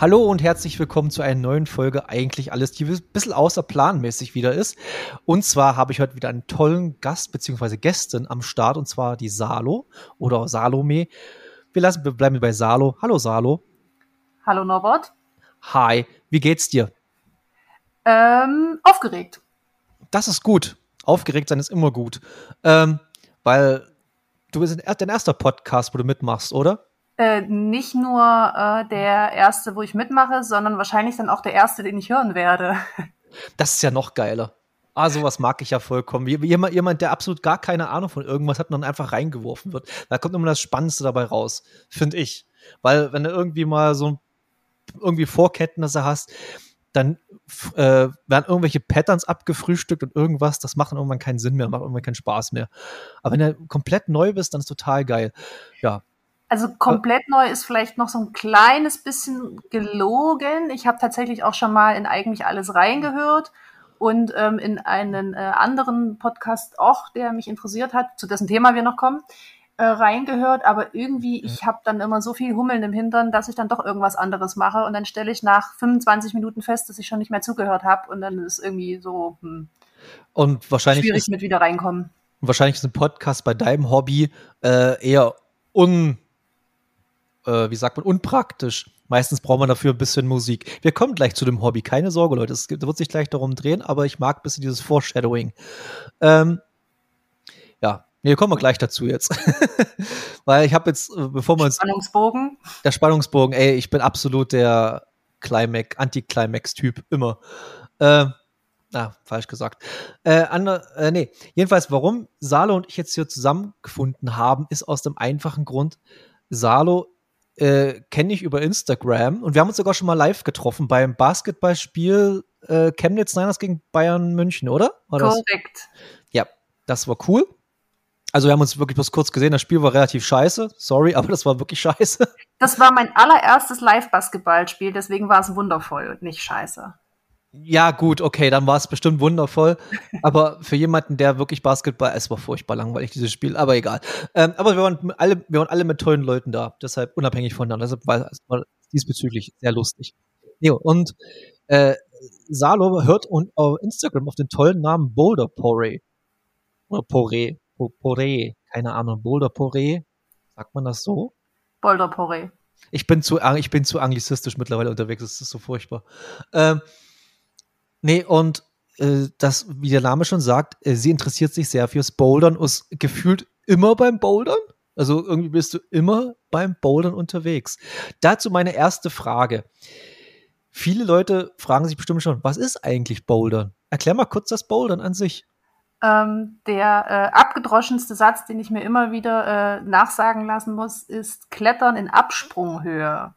Hallo und herzlich willkommen zu einer neuen Folge Eigentlich alles, die ein bisschen außerplanmäßig wieder ist. Und zwar habe ich heute wieder einen tollen Gast bzw. Gästin am Start und zwar die Salo oder Salome. Wir, lassen, wir bleiben bei Salo. Hallo Salo. Hallo Norbert. Hi, wie geht's dir? Ähm, aufgeregt. Das ist gut. Aufgeregt sein ist immer gut. Ähm, weil du bist dein erster Podcast, wo du mitmachst, oder? Äh, nicht nur äh, der erste, wo ich mitmache, sondern wahrscheinlich dann auch der erste, den ich hören werde. Das ist ja noch geiler. Ah, sowas mag ich ja vollkommen. Jemand, jemand, der absolut gar keine Ahnung von irgendwas hat und dann einfach reingeworfen wird. Da kommt immer das Spannendste dabei raus, finde ich. Weil, wenn du irgendwie mal so irgendwie Vorkenntnisse hast, dann äh, werden irgendwelche Patterns abgefrühstückt und irgendwas, das macht irgendwann keinen Sinn mehr, macht irgendwann keinen Spaß mehr. Aber wenn du komplett neu bist, dann ist total geil. Ja, also komplett neu ist vielleicht noch so ein kleines bisschen gelogen. Ich habe tatsächlich auch schon mal in eigentlich alles reingehört und ähm, in einen äh, anderen Podcast auch, der mich interessiert hat, zu dessen Thema wir noch kommen, äh, reingehört. Aber irgendwie, ich habe dann immer so viel Hummeln im Hintern, dass ich dann doch irgendwas anderes mache und dann stelle ich nach 25 Minuten fest, dass ich schon nicht mehr zugehört habe und dann ist irgendwie so hm, und wahrscheinlich schwierig ist, mit wieder reinkommen. Wahrscheinlich ist ein Podcast bei deinem Hobby äh, eher un äh, wie sagt man, unpraktisch. Meistens braucht man dafür ein bisschen Musik. Wir kommen gleich zu dem Hobby, keine Sorge, Leute. Es wird sich gleich darum drehen, aber ich mag ein bisschen dieses Foreshadowing. Ähm, ja, nee, kommen wir gleich dazu jetzt. Weil ich habe jetzt, äh, bevor wir uns. Spannungsbogen. Der Spannungsbogen, ey, ich bin absolut der Climax, Anti-Climax-Typ, immer. Äh, Ah, falsch gesagt. Äh, andere, äh, nee, jedenfalls, warum Salo und ich jetzt hier zusammengefunden haben, ist aus dem einfachen Grund, Salo äh, kenne ich über Instagram und wir haben uns sogar schon mal live getroffen beim Basketballspiel äh, Chemnitz Niners gegen Bayern München, oder? War Korrekt. Ja, das war cool. Also wir haben uns wirklich bloß kurz gesehen, das Spiel war relativ scheiße. Sorry, aber das war wirklich scheiße. Das war mein allererstes Live-Basketballspiel, deswegen war es wundervoll und nicht scheiße. Ja, gut, okay, dann war es bestimmt wundervoll. aber für jemanden, der wirklich Basketball, es war furchtbar langweilig, dieses Spiel, aber egal. Ähm, aber wir waren alle, wir waren alle mit tollen Leuten da, deshalb unabhängig voneinander. Deshalb war es diesbezüglich sehr lustig. Jo, und äh, Salo hört und auf Instagram auf den tollen Namen Boulder Poré. Oder Poré. Poré, keine Ahnung, Boulder Poré. Sagt man das so? Boulder Poré. Ich bin zu, ich bin zu anglizistisch mittlerweile unterwegs, das ist so furchtbar. Ähm, Nee, und äh, das, wie der Name schon sagt, äh, sie interessiert sich sehr fürs Bouldern und gefühlt immer beim Bouldern. Also irgendwie bist du immer beim Bouldern unterwegs. Dazu meine erste Frage. Viele Leute fragen sich bestimmt schon, was ist eigentlich Bouldern? Erklär mal kurz das Bouldern an sich. Ähm, der äh, abgedroschenste Satz, den ich mir immer wieder äh, nachsagen lassen muss, ist Klettern in Absprunghöhe.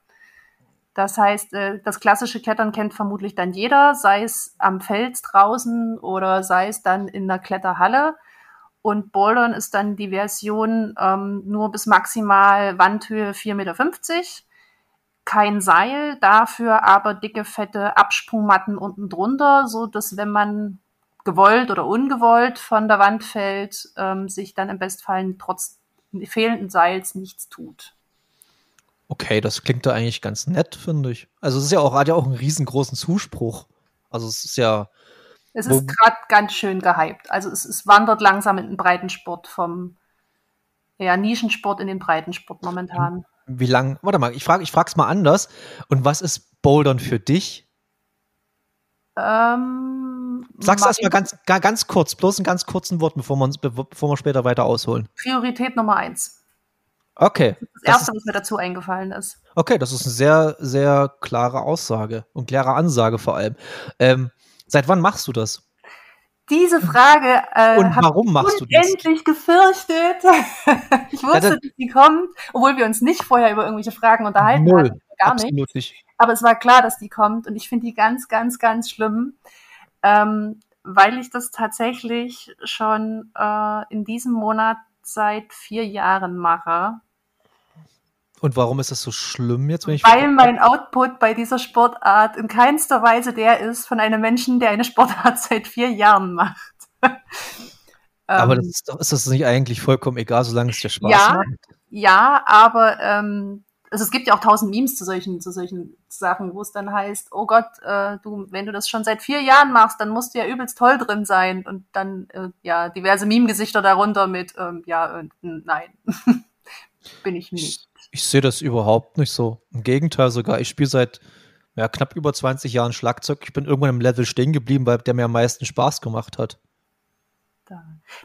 Das heißt, äh, das klassische Klettern kennt vermutlich dann jeder, sei es am Fels draußen oder sei es dann in der Kletterhalle. Und Bouldern ist dann die Version ähm, nur bis maximal Wandhöhe 4,50 Meter. Kein Seil, dafür aber dicke, fette Absprungmatten unten drunter, so dass wenn man gewollt oder ungewollt von der Wand fällt, ähm, sich dann im Bestfall trotz fehlenden Seils nichts tut. Okay, das klingt da eigentlich ganz nett, finde ich. Also es ist ja auch, hat ja auch einen riesengroßen Zuspruch. Also es ist ja. Es ist gerade ganz schön gehypt. Also es, es wandert langsam in den Breitensport vom ja, Nischensport in den Breitensport momentan. Wie lang? Warte mal, ich frage ich frag's mal anders. Und was ist Bouldern für dich? Ähm, Sag's erst mal ganz, ganz kurz, bloß in ganz kurzen Worten, bevor wir, uns, bevor wir später weiter ausholen. Priorität Nummer eins. Okay. Das erste, was mir dazu eingefallen ist. Okay, das ist eine sehr, sehr klare Aussage und klare Ansage vor allem. Ähm, seit wann machst du das? Diese Frage äh, und warum machst du das? endlich gefürchtet. ich wusste, ja, dass sie kommt, obwohl wir uns nicht vorher über irgendwelche Fragen unterhalten null, haben. Gar nicht. nicht. Aber es war klar, dass die kommt und ich finde die ganz, ganz, ganz schlimm, ähm, weil ich das tatsächlich schon äh, in diesem Monat seit vier Jahren mache. Und warum ist das so schlimm jetzt? Wenn ich Weil mein Output bei dieser Sportart in keinster Weise der ist von einem Menschen, der eine Sportart seit vier Jahren macht. aber das ähm, ist, doch, ist, das nicht eigentlich vollkommen egal, solange es dir Spaß ja, macht? Ja, aber ähm, also es gibt ja auch tausend Memes zu solchen, zu solchen Sachen, wo es dann heißt, oh Gott, äh, du, wenn du das schon seit vier Jahren machst, dann musst du ja übelst toll drin sein. Und dann, äh, ja, diverse Meme-Gesichter darunter mit, ähm, ja, äh, nein, bin ich nicht. Ich, ich sehe das überhaupt nicht so. Im Gegenteil sogar, ich spiele seit ja, knapp über 20 Jahren Schlagzeug. Ich bin irgendwann im Level stehen geblieben, weil der mir am meisten Spaß gemacht hat.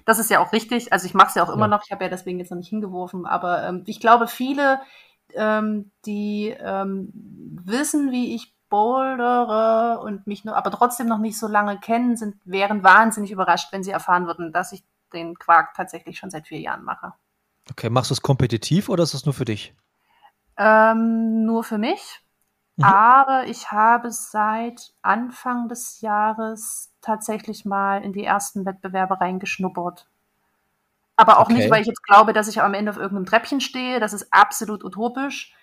Das ist ja auch richtig. Also ich mache es ja auch immer ja. noch. Ich habe ja deswegen jetzt noch nicht hingeworfen. Aber ähm, ich glaube, viele ähm, die ähm, wissen, wie ich bouldere und mich nur, aber trotzdem noch nicht so lange kennen, sind, wären wahnsinnig überrascht, wenn sie erfahren würden, dass ich den Quark tatsächlich schon seit vier Jahren mache. Okay, machst du es kompetitiv oder ist es nur für dich? Ähm, nur für mich. Mhm. Aber ich habe seit Anfang des Jahres tatsächlich mal in die ersten Wettbewerbe reingeschnuppert. Aber auch okay. nicht, weil ich jetzt glaube, dass ich am Ende auf irgendeinem Treppchen stehe. Das ist absolut utopisch.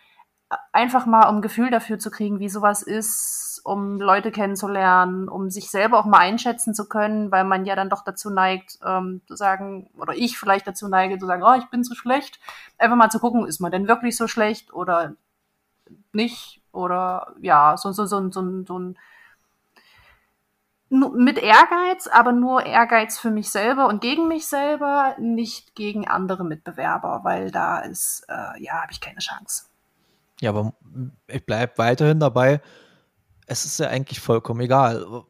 Einfach mal, um ein Gefühl dafür zu kriegen, wie sowas ist, um Leute kennenzulernen, um sich selber auch mal einschätzen zu können, weil man ja dann doch dazu neigt, ähm, zu sagen, oder ich vielleicht dazu neige, zu sagen, oh, ich bin so schlecht. Einfach mal zu gucken, ist man denn wirklich so schlecht oder nicht? Oder ja, so, so, so, so, so ein mit Ehrgeiz, aber nur Ehrgeiz für mich selber und gegen mich selber, nicht gegen andere Mitbewerber, weil da ist, äh, ja, habe ich keine Chance. Ja, aber ich bleibe weiterhin dabei. Es ist ja eigentlich vollkommen egal.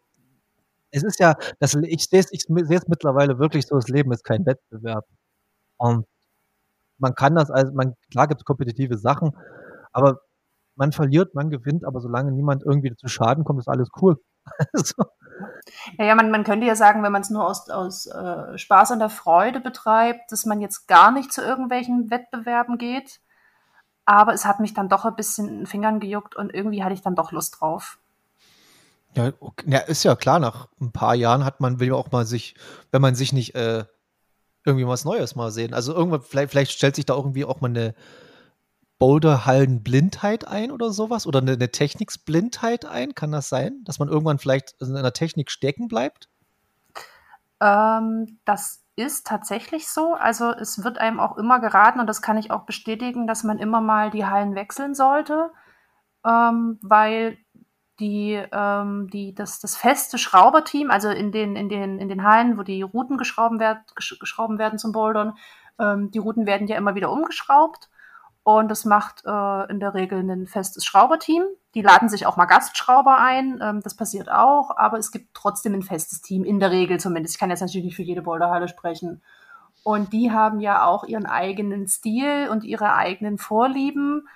Es ist ja, das, ich sehe es mittlerweile wirklich so, das Leben ist kein Wettbewerb. Und man kann das, also man, klar gibt es kompetitive Sachen, aber man verliert, man gewinnt, aber solange niemand irgendwie zu Schaden kommt, ist alles cool. so. Ja, ja man, man könnte ja sagen, wenn man es nur aus, aus äh, Spaß und der Freude betreibt, dass man jetzt gar nicht zu irgendwelchen Wettbewerben geht. Aber es hat mich dann doch ein bisschen in den Fingern gejuckt und irgendwie hatte ich dann doch Lust drauf. Ja, okay. ja, ist ja klar, nach ein paar Jahren hat man, will ja auch mal sich, wenn man sich nicht äh, irgendwie was Neues mal sehen. Also irgendwann, vielleicht, vielleicht stellt sich da irgendwie auch mal eine, Boulderhallen-Blindheit ein oder sowas? Oder eine, Techniksblindheit ein? Kann das sein? Dass man irgendwann vielleicht in einer Technik stecken bleibt? Ähm, das ist tatsächlich so. Also es wird einem auch immer geraten, und das kann ich auch bestätigen, dass man immer mal die Hallen wechseln sollte, ähm, weil die, ähm, die, das, das feste Schrauberteam, also in den, in, den, in den Hallen, wo die Routen geschrauben, werd, geschrauben werden zum Bouldern, ähm, die Routen werden ja immer wieder umgeschraubt. Und das macht äh, in der Regel ein festes Schrauberteam. Die laden sich auch mal Gastschrauber ein. Ähm, das passiert auch, aber es gibt trotzdem ein festes Team, in der Regel zumindest. Ich kann jetzt natürlich nicht für jede Boulderhalle sprechen. Und die haben ja auch ihren eigenen Stil und ihre eigenen Vorlieben.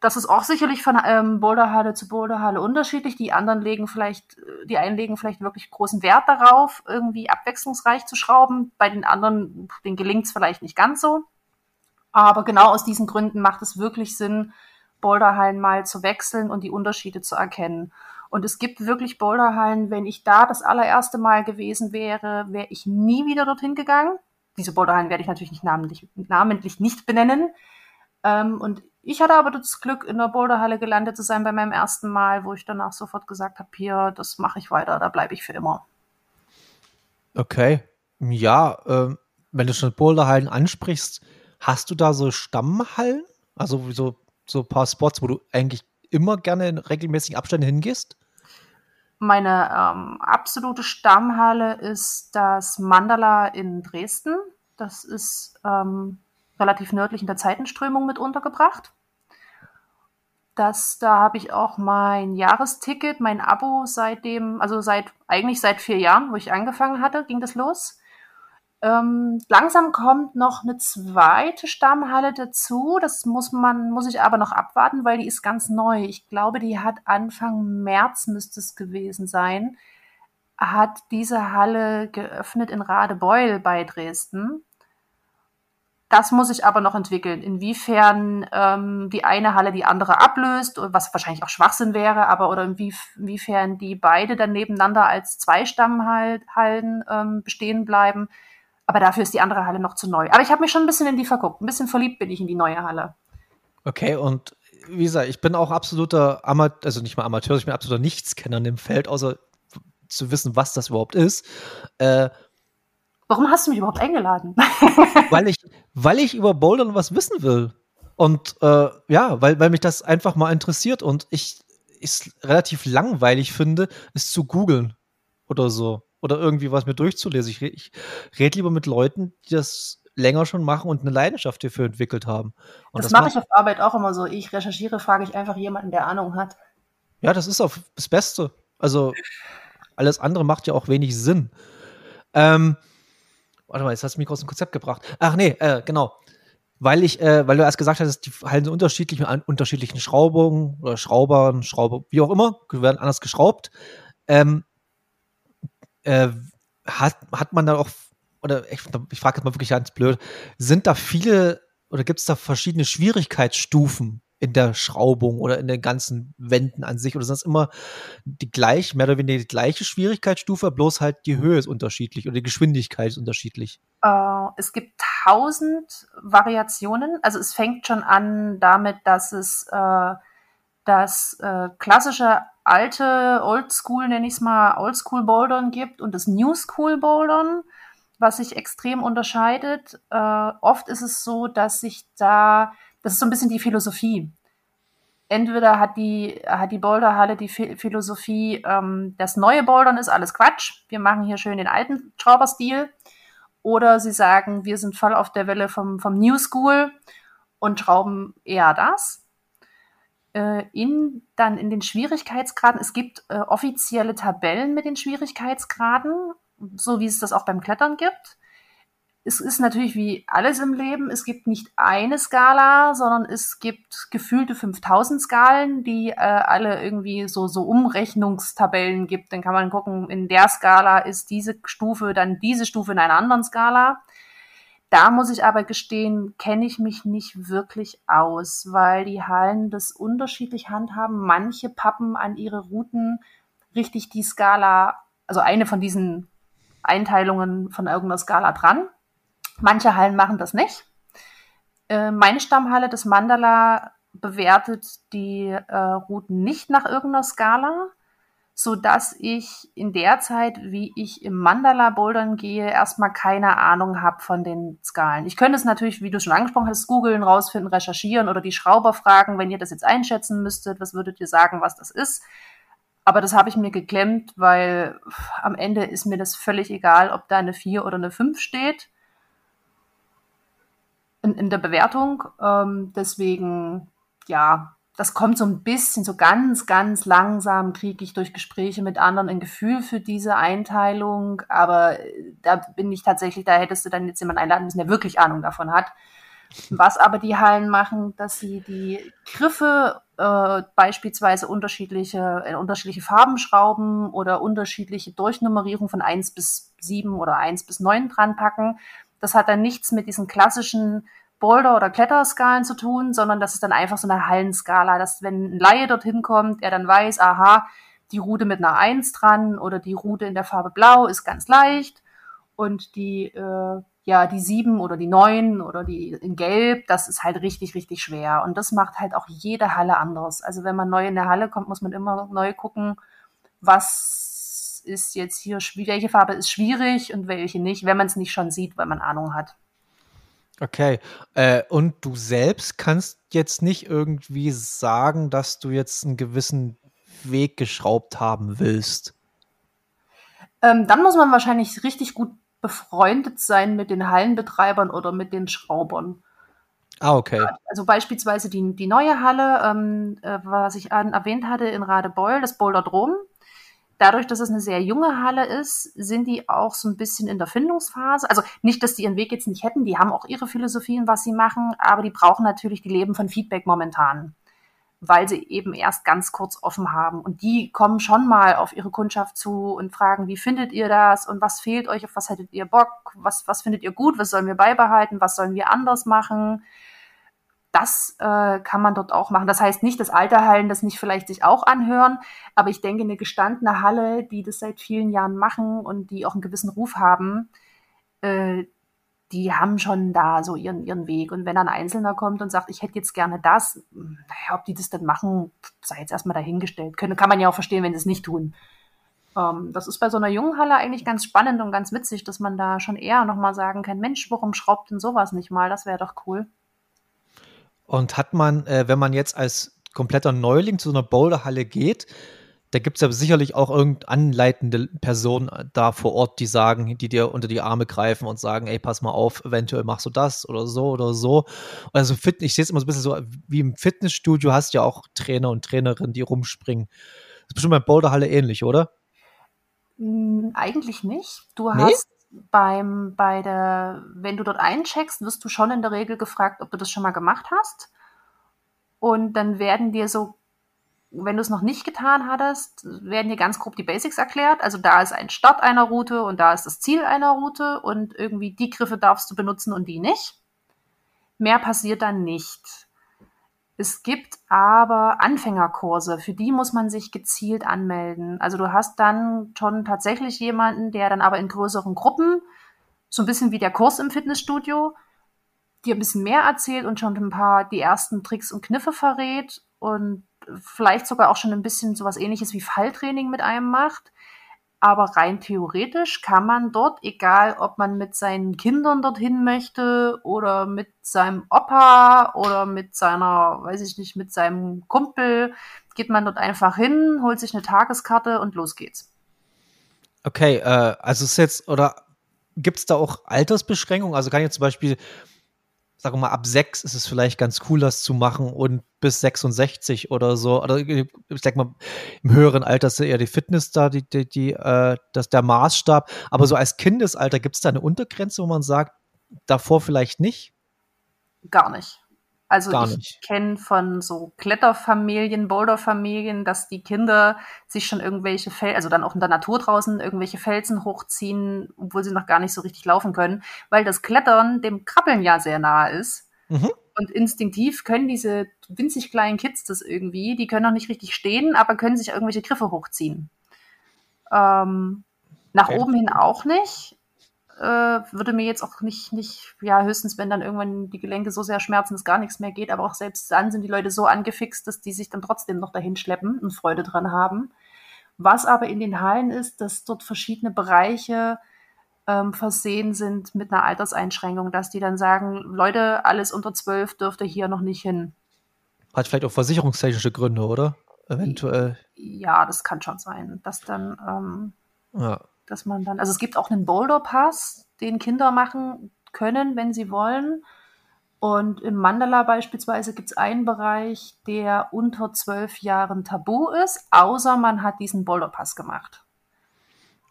Das ist auch sicherlich von ähm, Boulderhalle zu Boulderhalle unterschiedlich. Die anderen legen vielleicht, die einen legen vielleicht wirklich großen Wert darauf, irgendwie abwechslungsreich zu schrauben. Bei den anderen, denen gelingt es vielleicht nicht ganz so. Aber genau aus diesen Gründen macht es wirklich Sinn, Boulderhallen mal zu wechseln und die Unterschiede zu erkennen. Und es gibt wirklich Boulderhallen, wenn ich da das allererste Mal gewesen wäre, wäre ich nie wieder dorthin gegangen. Diese Boulderhallen werde ich natürlich nicht namentlich, namentlich nicht benennen. Ähm, und ich hatte aber das Glück, in der Boulderhalle gelandet zu sein bei meinem ersten Mal, wo ich danach sofort gesagt habe, hier, das mache ich weiter, da bleibe ich für immer. Okay. Ja, äh, wenn du schon Boulderhallen ansprichst, Hast du da so Stammhallen? Also so, so ein paar Spots, wo du eigentlich immer gerne in regelmäßigen Abständen hingehst? Meine ähm, absolute Stammhalle ist das Mandala in Dresden. Das ist ähm, relativ nördlich in der Zeitenströmung mit untergebracht. Das, da habe ich auch mein Jahresticket, mein Abo seitdem, also seit eigentlich seit vier Jahren, wo ich angefangen hatte, ging das los. Ähm, langsam kommt noch eine zweite Stammhalle dazu. Das muss man, muss ich aber noch abwarten, weil die ist ganz neu. Ich glaube, die hat Anfang März müsste es gewesen sein. Hat diese Halle geöffnet in Radebeul bei Dresden. Das muss ich aber noch entwickeln, inwiefern ähm, die eine Halle die andere ablöst, was wahrscheinlich auch Schwachsinn wäre, aber oder inwiefern die beide dann nebeneinander als zwei Stammhallen ähm, bestehen bleiben aber dafür ist die andere Halle noch zu neu. Aber ich habe mich schon ein bisschen in die verguckt. Ein bisschen verliebt bin ich in die neue Halle. Okay, und wie gesagt, ich bin auch absoluter Amateur, also nicht mal Amateur, ich bin absoluter Nichtskenner in dem Feld, außer zu wissen, was das überhaupt ist. Äh, Warum hast du mich überhaupt eingeladen? weil, ich, weil ich über Bouldern was wissen will. Und äh, ja, weil, weil mich das einfach mal interessiert und ich es relativ langweilig finde, es zu googeln oder so. Oder irgendwie was mir durchzulesen. Ich, ich rede lieber mit Leuten, die das länger schon machen und eine Leidenschaft dafür entwickelt haben. Und das, das mache ich auf Arbeit auch immer so. Ich recherchiere, frage ich einfach jemanden, der Ahnung hat. Ja, das ist auch das Beste. Also alles andere macht ja auch wenig Sinn. Ähm, warte mal, jetzt hast du mich aus dem Konzept gebracht. Ach nee, äh, genau. Weil ich, äh, weil du erst gesagt hast, die halten so unterschiedlich mit unterschiedlichen Schraubungen oder Schraubern, Schrauber, wie auch immer, werden anders geschraubt. Ähm, äh, hat, hat man da auch oder ich, ich frage jetzt mal wirklich ganz blöd, sind da viele oder gibt es da verschiedene Schwierigkeitsstufen in der Schraubung oder in den ganzen Wänden an sich? Oder sind das immer die gleich, mehr oder weniger die gleiche Schwierigkeitsstufe, bloß halt die Höhe ist unterschiedlich oder die Geschwindigkeit ist unterschiedlich? Uh, es gibt tausend Variationen. Also es fängt schon an damit, dass es äh, das äh, klassische alte Oldschool, nenne ich es mal, Oldschool Bouldern gibt und das New School Bouldern was sich extrem unterscheidet. Äh, oft ist es so, dass sich da, das ist so ein bisschen die Philosophie. Entweder hat die, hat die Boulderhalle die Philosophie, ähm, das neue Bouldern ist alles Quatsch, wir machen hier schön den alten Schrauberstil. Oder sie sagen, wir sind voll auf der Welle vom, vom New School und schrauben eher das. Äh, in, dann in den Schwierigkeitsgraden, es gibt äh, offizielle Tabellen mit den Schwierigkeitsgraden so wie es das auch beim Klettern gibt. Es ist natürlich wie alles im Leben, es gibt nicht eine Skala, sondern es gibt gefühlte 5000 Skalen, die äh, alle irgendwie so, so Umrechnungstabellen gibt. Dann kann man gucken, in der Skala ist diese Stufe, dann diese Stufe in einer anderen Skala. Da muss ich aber gestehen, kenne ich mich nicht wirklich aus, weil die Hallen das unterschiedlich handhaben. Manche pappen an ihre Routen richtig die Skala, also eine von diesen Einteilungen von irgendeiner Skala dran. Manche Hallen machen das nicht. Äh, meine Stammhalle, das Mandala, bewertet die äh, Routen nicht nach irgendeiner Skala, so dass ich in der Zeit, wie ich im Mandala bouldern gehe, erstmal keine Ahnung habe von den Skalen. Ich könnte es natürlich, wie du schon angesprochen hast, googeln, rausfinden, recherchieren oder die Schrauber fragen, wenn ihr das jetzt einschätzen müsstet, was würdet ihr sagen, was das ist? Aber das habe ich mir geklemmt, weil am Ende ist mir das völlig egal, ob da eine 4 oder eine 5 steht in, in der Bewertung. Ähm, deswegen, ja, das kommt so ein bisschen, so ganz, ganz langsam kriege ich durch Gespräche mit anderen ein Gefühl für diese Einteilung. Aber da bin ich tatsächlich, da hättest du dann jetzt jemanden einladen müssen, der wirklich Ahnung davon hat. Was aber die Hallen machen, dass sie die Griffe äh, beispielsweise unterschiedliche, äh, unterschiedliche Farben schrauben oder unterschiedliche Durchnummerierung von 1 bis 7 oder 1 bis 9 dran packen. Das hat dann nichts mit diesen klassischen Boulder- oder Kletterskalen zu tun, sondern das ist dann einfach so eine Hallenskala, dass wenn ein Laie dorthin kommt, er dann weiß, aha, die Route mit einer 1 dran oder die Route in der Farbe Blau ist ganz leicht und die äh, ja, die sieben oder die neun oder die in Gelb, das ist halt richtig, richtig schwer. Und das macht halt auch jede Halle anders. Also wenn man neu in der Halle kommt, muss man immer neu gucken, was ist jetzt hier, welche Farbe ist schwierig und welche nicht, wenn man es nicht schon sieht, weil man Ahnung hat. Okay. Äh, und du selbst kannst jetzt nicht irgendwie sagen, dass du jetzt einen gewissen Weg geschraubt haben willst. Ähm, dann muss man wahrscheinlich richtig gut befreundet sein mit den Hallenbetreibern oder mit den Schraubern. Ah, okay. Also beispielsweise die, die neue Halle, ähm, äh, was ich an, erwähnt hatte in Radebeul, das Boulderdrom. Dadurch, dass es eine sehr junge Halle ist, sind die auch so ein bisschen in der Findungsphase. Also nicht, dass die ihren Weg jetzt nicht hätten, die haben auch ihre Philosophien, was sie machen, aber die brauchen natürlich die Leben von Feedback momentan weil sie eben erst ganz kurz offen haben. Und die kommen schon mal auf ihre Kundschaft zu und fragen, wie findet ihr das und was fehlt euch, auf was hättet ihr Bock, was, was findet ihr gut, was sollen wir beibehalten, was sollen wir anders machen. Das äh, kann man dort auch machen. Das heißt nicht, dass alte Hallen das nicht vielleicht sich auch anhören, aber ich denke, eine gestandene Halle, die das seit vielen Jahren machen und die auch einen gewissen Ruf haben, äh, die haben schon da so ihren, ihren Weg. Und wenn ein Einzelner kommt und sagt, ich hätte jetzt gerne das, naja, ob die das dann machen, sei jetzt erstmal dahingestellt. Können, kann man ja auch verstehen, wenn sie es nicht tun. Ähm, das ist bei so einer jungen Halle eigentlich ganz spannend und ganz witzig, dass man da schon eher nochmal sagen kann, Mensch, warum schraubt denn sowas nicht mal? Das wäre doch cool. Und hat man, äh, wenn man jetzt als kompletter Neuling zu so einer Boulderhalle geht, da gibt es ja sicherlich auch irgendeine anleitende Personen äh, da vor Ort, die sagen, die dir unter die Arme greifen und sagen, ey, pass mal auf, eventuell machst du das oder so oder so. Also Fit ich sehe es immer so ein bisschen so, wie im Fitnessstudio hast du ja auch Trainer und Trainerinnen, die rumspringen. Das ist bestimmt bei Boulderhalle ähnlich, oder? Hm, eigentlich nicht. Du nee? hast beim, bei der, wenn du dort eincheckst, wirst du schon in der Regel gefragt, ob du das schon mal gemacht hast. Und dann werden dir so wenn du es noch nicht getan hattest, werden dir ganz grob die Basics erklärt. Also da ist ein Start einer Route und da ist das Ziel einer Route und irgendwie die Griffe darfst du benutzen und die nicht. Mehr passiert dann nicht. Es gibt aber Anfängerkurse, für die muss man sich gezielt anmelden. Also du hast dann schon tatsächlich jemanden, der dann aber in größeren Gruppen, so ein bisschen wie der Kurs im Fitnessstudio, dir ein bisschen mehr erzählt und schon ein paar die ersten Tricks und Kniffe verrät und vielleicht sogar auch schon ein bisschen sowas ähnliches wie Falltraining mit einem macht. Aber rein theoretisch kann man dort, egal ob man mit seinen Kindern dorthin möchte oder mit seinem Opa oder mit seiner, weiß ich nicht, mit seinem Kumpel, geht man dort einfach hin, holt sich eine Tageskarte und los geht's. Okay, äh, also ist jetzt, oder gibt es da auch Altersbeschränkungen? Also kann ich zum Beispiel sag mal, ab sechs ist es vielleicht ganz cool, das zu machen und bis 66 oder so. Oder ich sag mal, im höheren Alter ist eher die Fitness da, die, die, die, äh, das der Maßstab. Aber so als Kindesalter gibt es da eine Untergrenze, wo man sagt, davor vielleicht nicht? Gar nicht. Also Gar ich kenne von so Kletterfamilien, Boulderfamilien, dass die Kinder sich schon irgendwelche Felsen, also dann auch in der Natur draußen, irgendwelche Felsen hochziehen, obwohl sie noch gar nicht so richtig laufen können, weil das Klettern dem Krabbeln ja sehr nahe ist. Mhm. Und instinktiv können diese winzig kleinen Kids das irgendwie, die können noch nicht richtig stehen, aber können sich irgendwelche Griffe hochziehen. Ähm, nach okay. oben hin auch nicht äh, würde mir jetzt auch nicht, nicht, ja, höchstens, wenn dann irgendwann die Gelenke so sehr schmerzen, dass gar nichts mehr geht, aber auch selbst dann sind die Leute so angefixt, dass die sich dann trotzdem noch dahin schleppen und Freude dran haben. Was aber in den Hallen ist, dass dort verschiedene Bereiche ähm, versehen sind mit einer Alterseinschränkung, dass die dann sagen, Leute, alles unter zwölf dürfte hier noch nicht hin. Hat vielleicht auch versicherungstechnische Gründe, oder? Eventuell. Ja, das kann schon sein, dass dann ähm, ja dass man dann, also es gibt auch einen Boulder Pass, den Kinder machen können, wenn sie wollen. Und im Mandala beispielsweise gibt es einen Bereich, der unter zwölf Jahren tabu ist, außer man hat diesen Boulder Pass gemacht.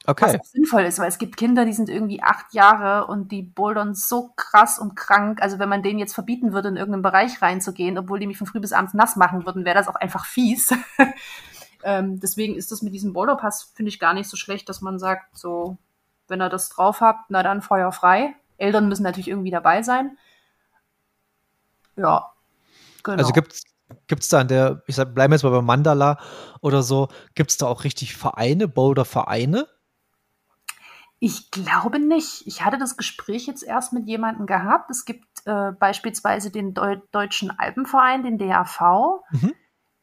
Okay. Was sinnvoll ist, weil es gibt Kinder, die sind irgendwie acht Jahre und die bouldern so krass und krank. Also wenn man denen jetzt verbieten würde, in irgendeinen Bereich reinzugehen, obwohl die mich von früh bis abends nass machen würden, wäre das auch einfach fies. Ähm, deswegen ist das mit diesem Boulderpass, finde ich, gar nicht so schlecht, dass man sagt, so, wenn ihr das drauf habt, na dann Feuer frei. Eltern müssen natürlich irgendwie dabei sein. Ja, genau. Also gibt es da an der, ich sag, bleiben wir jetzt mal bei Mandala oder so, gibt es da auch richtig Vereine, Boulder-Vereine? Ich glaube nicht. Ich hatte das Gespräch jetzt erst mit jemandem gehabt. Es gibt äh, beispielsweise den Deu Deutschen Alpenverein, den DAV. Mhm.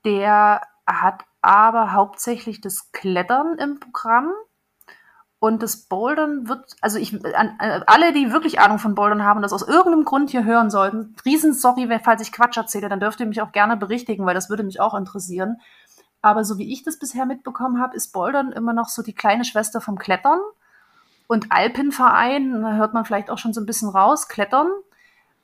Der hat aber hauptsächlich das Klettern im Programm. Und das Bouldern wird, also ich, an, an, alle, die wirklich Ahnung von Bouldern haben und das aus irgendeinem Grund hier hören sollten, riesen sorry, falls ich Quatsch erzähle, dann dürft ihr mich auch gerne berichtigen, weil das würde mich auch interessieren. Aber so wie ich das bisher mitbekommen habe, ist Bouldern immer noch so die kleine Schwester vom Klettern. Und Alpenverein, da hört man vielleicht auch schon so ein bisschen raus, Klettern.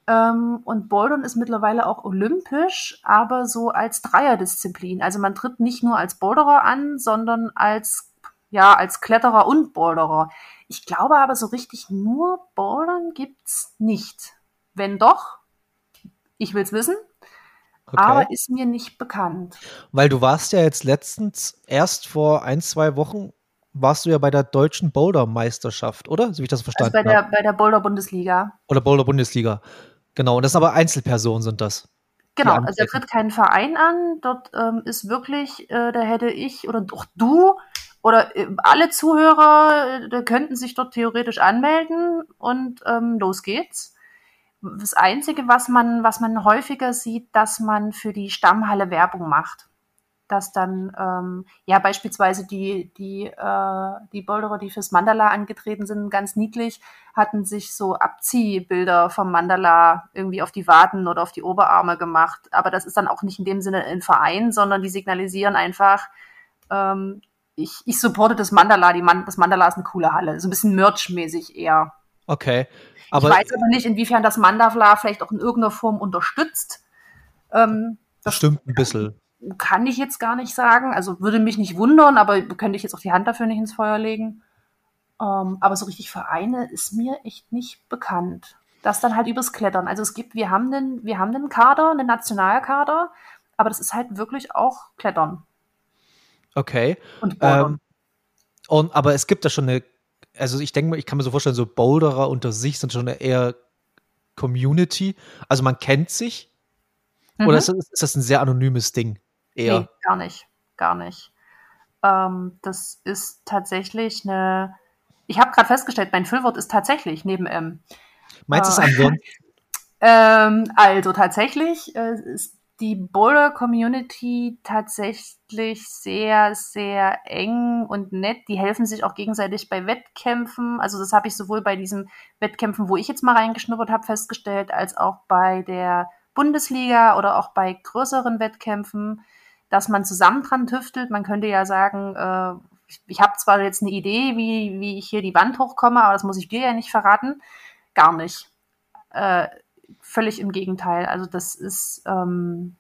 Ähm, und Bouldern ist mittlerweile auch olympisch, aber so als Dreierdisziplin. Also man tritt nicht nur als Boulderer an, sondern als, ja, als Kletterer und Boulderer. Ich glaube aber so richtig nur Bouldern gibt's nicht. Wenn doch, ich will's wissen. Okay. Aber ist mir nicht bekannt. Weil du warst ja jetzt letztens erst vor ein, zwei Wochen warst du ja bei der deutschen Boulder-Meisterschaft, oder? So wie ich das verstanden also bei der, bei der Boulder-Bundesliga. Oder Boulder-Bundesliga. Genau, und das sind aber Einzelpersonen sind das. Genau, also er tritt keinen Verein an. Dort ähm, ist wirklich, äh, da hätte ich oder auch du oder äh, alle Zuhörer äh, könnten sich dort theoretisch anmelden und ähm, los geht's. Das Einzige, was man, was man häufiger sieht, dass man für die Stammhalle Werbung macht. Dass dann ähm, ja beispielsweise die die äh, die Boulderer, die fürs Mandala angetreten sind, ganz niedlich, hatten sich so Abziehbilder vom Mandala irgendwie auf die Waden oder auf die Oberarme gemacht. Aber das ist dann auch nicht in dem Sinne ein Verein, sondern die signalisieren einfach, ähm, ich, ich supporte das Mandala. Die Man das Mandala ist eine coole Halle, so ein bisschen Merch-mäßig eher. Okay. Aber ich weiß aber nicht, inwiefern das Mandala vielleicht auch in irgendeiner Form unterstützt. Ähm, das stimmt ein bisschen kann ich jetzt gar nicht sagen. Also würde mich nicht wundern, aber könnte ich jetzt auch die Hand dafür nicht ins Feuer legen. Ähm, aber so richtig Vereine ist mir echt nicht bekannt. Das dann halt übers Klettern. Also es gibt, wir haben einen, wir haben einen Kader, einen Nationalkader, aber das ist halt wirklich auch Klettern. Okay. Und ähm, und, aber es gibt da schon eine, also ich denke mal, ich kann mir so vorstellen, so Boulderer unter sich sind schon eine eher Community. Also man kennt sich. Mhm. Oder ist das, ist das ein sehr anonymes Ding? Eher. Nee, gar nicht. Gar nicht. Ähm, das ist tatsächlich eine. Ich habe gerade festgestellt, mein Füllwort ist tatsächlich neben M. Meinst du äh, es ansonsten? ähm, also tatsächlich äh, ist die Boulder Community tatsächlich sehr, sehr eng und nett. Die helfen sich auch gegenseitig bei Wettkämpfen. Also das habe ich sowohl bei diesen Wettkämpfen, wo ich jetzt mal reingeschnuppert habe, festgestellt, als auch bei der Bundesliga oder auch bei größeren Wettkämpfen dass man zusammen dran tüftelt. Man könnte ja sagen, äh, ich, ich habe zwar jetzt eine Idee, wie, wie ich hier die Wand hochkomme, aber das muss ich dir ja nicht verraten. Gar nicht. Äh, völlig im Gegenteil. Also das ist, ähm,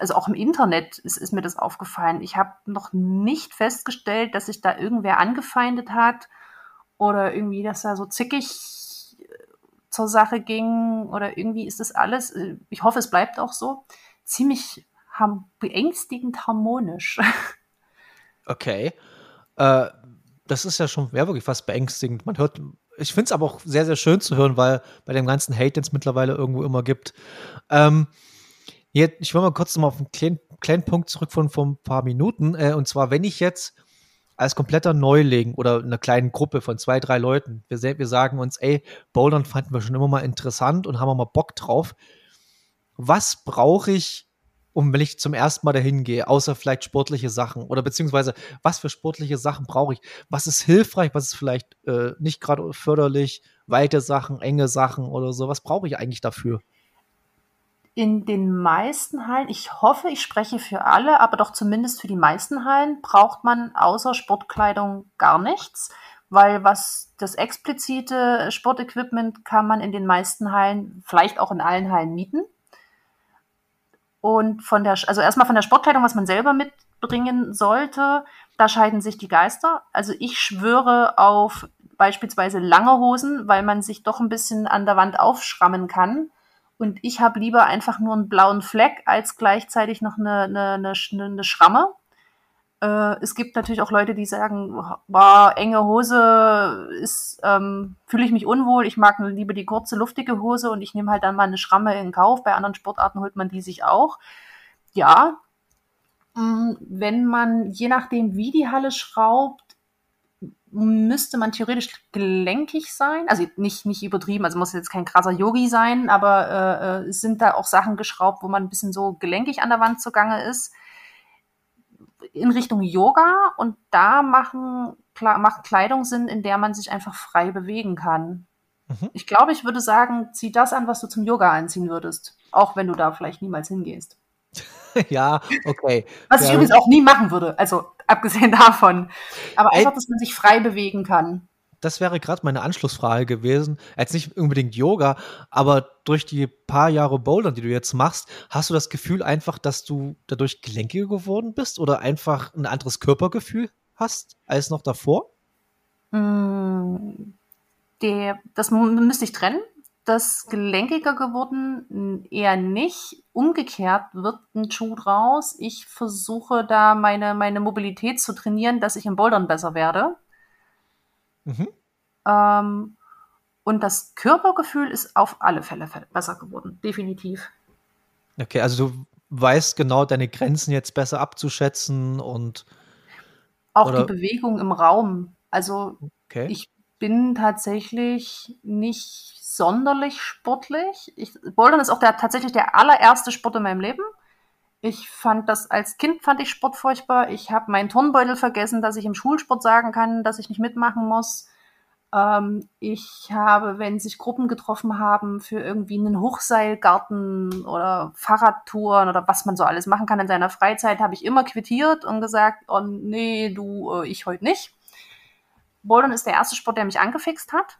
also auch im Internet ist, ist mir das aufgefallen. Ich habe noch nicht festgestellt, dass sich da irgendwer angefeindet hat oder irgendwie, dass da so zickig äh, zur Sache ging oder irgendwie ist das alles, äh, ich hoffe, es bleibt auch so, ziemlich beängstigend harmonisch. Okay. Äh, das ist ja schon ja, wirklich fast beängstigend. Man hört, ich finde es aber auch sehr, sehr schön zu hören, weil bei dem ganzen Hate, den es mittlerweile irgendwo immer gibt. Ähm, jetzt, ich will mal kurz noch mal auf einen kleinen, kleinen Punkt zurück von vor ein paar Minuten. Äh, und zwar, wenn ich jetzt als kompletter Neuling oder einer kleinen Gruppe von zwei, drei Leuten, wir, wir sagen uns, ey, Bouldern fanden wir schon immer mal interessant und haben wir mal Bock drauf. Was brauche ich, um wenn ich zum ersten Mal dahin gehe, außer vielleicht sportliche Sachen oder beziehungsweise was für sportliche Sachen brauche ich? Was ist hilfreich, was ist vielleicht äh, nicht gerade förderlich, weite Sachen, enge Sachen oder so? Was brauche ich eigentlich dafür? In den meisten Hallen, ich hoffe, ich spreche für alle, aber doch zumindest für die meisten Hallen, braucht man außer Sportkleidung gar nichts, weil was das explizite Sportequipment kann man in den meisten Hallen, vielleicht auch in allen Hallen mieten. Und von der, also erstmal von der Sportkleidung, was man selber mitbringen sollte, da scheiden sich die Geister. Also ich schwöre auf beispielsweise lange Hosen, weil man sich doch ein bisschen an der Wand aufschrammen kann. Und ich habe lieber einfach nur einen blauen Fleck als gleichzeitig noch eine, eine, eine, eine Schramme. Äh, es gibt natürlich auch Leute, die sagen, boah, enge Hose ist, ähm, fühle ich mich unwohl, ich mag lieber die kurze, luftige Hose und ich nehme halt dann mal eine Schramme in Kauf. Bei anderen Sportarten holt man die sich auch. Ja, mm, wenn man, je nachdem, wie die Halle schraubt, müsste man theoretisch gelenkig sein. Also nicht, nicht übertrieben, also muss jetzt kein krasser Yogi sein, aber äh, äh, sind da auch Sachen geschraubt, wo man ein bisschen so gelenkig an der Wand zugange ist in Richtung Yoga und da machen, macht Kleidung Sinn, in der man sich einfach frei bewegen kann. Mhm. Ich glaube, ich würde sagen, zieh das an, was du zum Yoga anziehen würdest, auch wenn du da vielleicht niemals hingehst. ja, okay. Was ich übrigens auch nie machen würde, also abgesehen davon. Aber einfach, dass man sich frei bewegen kann das wäre gerade meine Anschlussfrage gewesen. Jetzt nicht unbedingt Yoga, aber durch die paar Jahre Bouldern, die du jetzt machst, hast du das Gefühl einfach, dass du dadurch gelenkiger geworden bist oder einfach ein anderes Körpergefühl hast als noch davor? Mm, der, das müsste ich trennen. Das gelenkiger geworden eher nicht. Umgekehrt wird ein Schuh draus. Ich versuche da meine, meine Mobilität zu trainieren, dass ich im Bouldern besser werde. Mhm. Ähm, und das Körpergefühl ist auf alle Fälle besser geworden, definitiv. Okay, also du weißt genau deine Grenzen jetzt besser abzuschätzen und auch oder? die Bewegung im Raum. Also okay. ich bin tatsächlich nicht sonderlich sportlich. Ich, Bouldern ist auch der, tatsächlich der allererste Sport in meinem Leben. Ich fand das als Kind fand ich Sport furchtbar. Ich habe meinen Turnbeutel vergessen, dass ich im Schulsport sagen kann, dass ich nicht mitmachen muss. Ähm, ich habe, wenn sich Gruppen getroffen haben für irgendwie einen Hochseilgarten oder Fahrradtouren oder was man so alles machen kann in seiner Freizeit, habe ich immer quittiert und gesagt, oh nee, du, äh, ich heute nicht. Bouldern ist der erste Sport, der mich angefixt hat.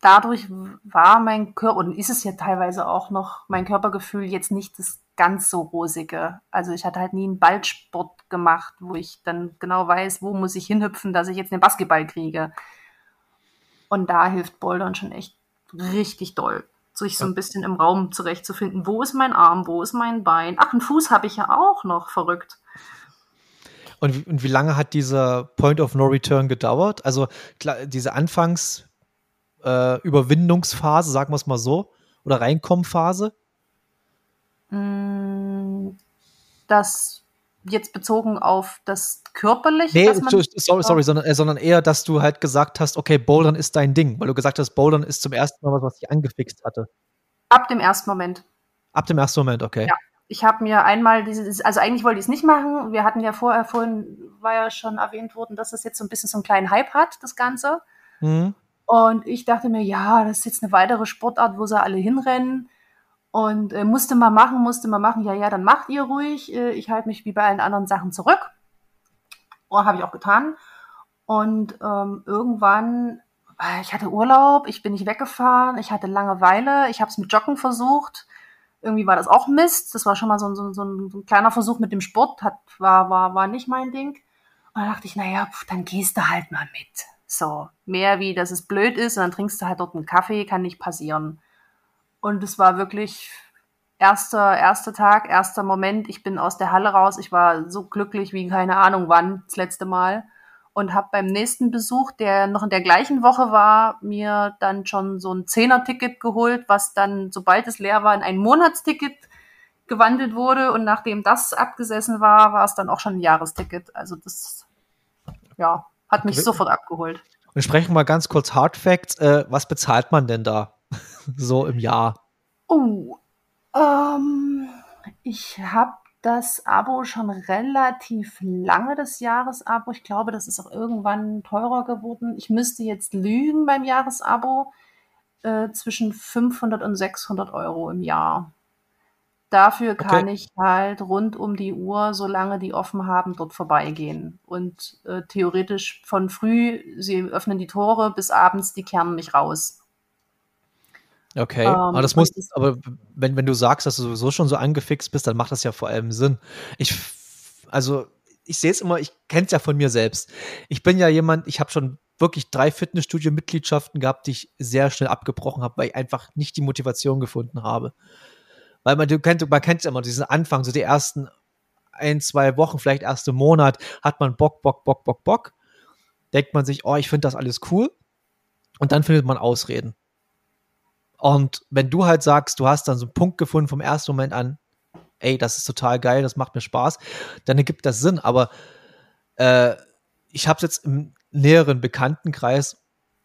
Dadurch war mein Körper, und ist es ja teilweise auch noch, mein Körpergefühl jetzt nicht das ganz so rosige. Also ich hatte halt nie einen Ballsport gemacht, wo ich dann genau weiß, wo muss ich hinhüpfen, dass ich jetzt den Basketball kriege. Und da hilft Bouldern schon echt richtig doll, sich so ein bisschen im Raum zurechtzufinden. Wo ist mein Arm, wo ist mein Bein? Ach, einen Fuß habe ich ja auch noch, verrückt. Und wie, und wie lange hat dieser Point of No Return gedauert? Also klar, diese Anfangs äh, Überwindungsphase, sagen wir es mal so, oder Reinkommenphase? Mm, das jetzt bezogen auf das Körperliche? Nee, sorry, sorry sondern, äh, sondern, eher, dass du halt gesagt hast, okay, Bouldern ist dein Ding, weil du gesagt hast, Bouldern ist zum ersten Mal was, was dich angefixt hatte. Ab dem ersten Moment. Ab dem ersten Moment, okay. Ja. Ich habe mir einmal dieses, also eigentlich wollte ich es nicht machen. Wir hatten ja vorher, vorhin war ja schon erwähnt worden, dass das jetzt so ein bisschen so einen kleinen Hype hat, das Ganze. Mhm. Und ich dachte mir, ja, das ist jetzt eine weitere Sportart, wo sie alle hinrennen. Und äh, musste mal machen, musste mal machen. Ja, ja, dann macht ihr ruhig. Äh, ich halte mich wie bei allen anderen Sachen zurück. Oh, habe ich auch getan. Und ähm, irgendwann, äh, ich hatte Urlaub, ich bin nicht weggefahren, ich hatte Langeweile, ich habe es mit Joggen versucht irgendwie war das auch Mist. Das war schon mal so, so, so, ein, so ein kleiner Versuch mit dem Sport, hat, war, war, war nicht mein Ding. Und dann dachte ich, naja, pf, dann gehst du halt mal mit. So, mehr wie, dass es blöd ist und dann trinkst du halt dort einen Kaffee, kann nicht passieren. Und es war wirklich erster, erster Tag, erster Moment. Ich bin aus der Halle raus. Ich war so glücklich wie keine Ahnung wann, das letzte Mal und habe beim nächsten Besuch, der noch in der gleichen Woche war, mir dann schon so ein Zehner-Ticket geholt, was dann, sobald es leer war, in ein Monatsticket gewandelt wurde. Und nachdem das abgesessen war, war es dann auch schon ein Jahresticket. Also das, ja, hat mich okay. sofort abgeholt. Und sprechen mal ganz kurz Hard Facts. Äh, was bezahlt man denn da so im Jahr? Oh, ähm, ich habe das Abo schon relativ lange, das Jahresabo. Ich glaube, das ist auch irgendwann teurer geworden. Ich müsste jetzt lügen beim Jahresabo. Äh, zwischen 500 und 600 Euro im Jahr. Dafür kann okay. ich halt rund um die Uhr, solange die offen haben, dort vorbeigehen. Und äh, theoretisch von früh, sie öffnen die Tore, bis abends, die kehren mich raus. Okay, ähm, aber das muss, aber wenn, wenn du sagst, dass du sowieso schon so angefixt bist, dann macht das ja vor allem Sinn. Ich, also, ich sehe es immer, ich kenne es ja von mir selbst. Ich bin ja jemand, ich habe schon wirklich drei Fitnessstudio-Mitgliedschaften gehabt, die ich sehr schnell abgebrochen habe, weil ich einfach nicht die Motivation gefunden habe. Weil man, du kennt, man kennt ja immer diesen Anfang, so die ersten ein, zwei Wochen, vielleicht erste Monat, hat man Bock, Bock, Bock, Bock, Bock. Denkt man sich, oh, ich finde das alles cool. Und dann findet man Ausreden. Und wenn du halt sagst, du hast dann so einen Punkt gefunden vom ersten Moment an, ey, das ist total geil, das macht mir Spaß, dann ergibt das Sinn. Aber äh, ich habe jetzt im näheren Bekanntenkreis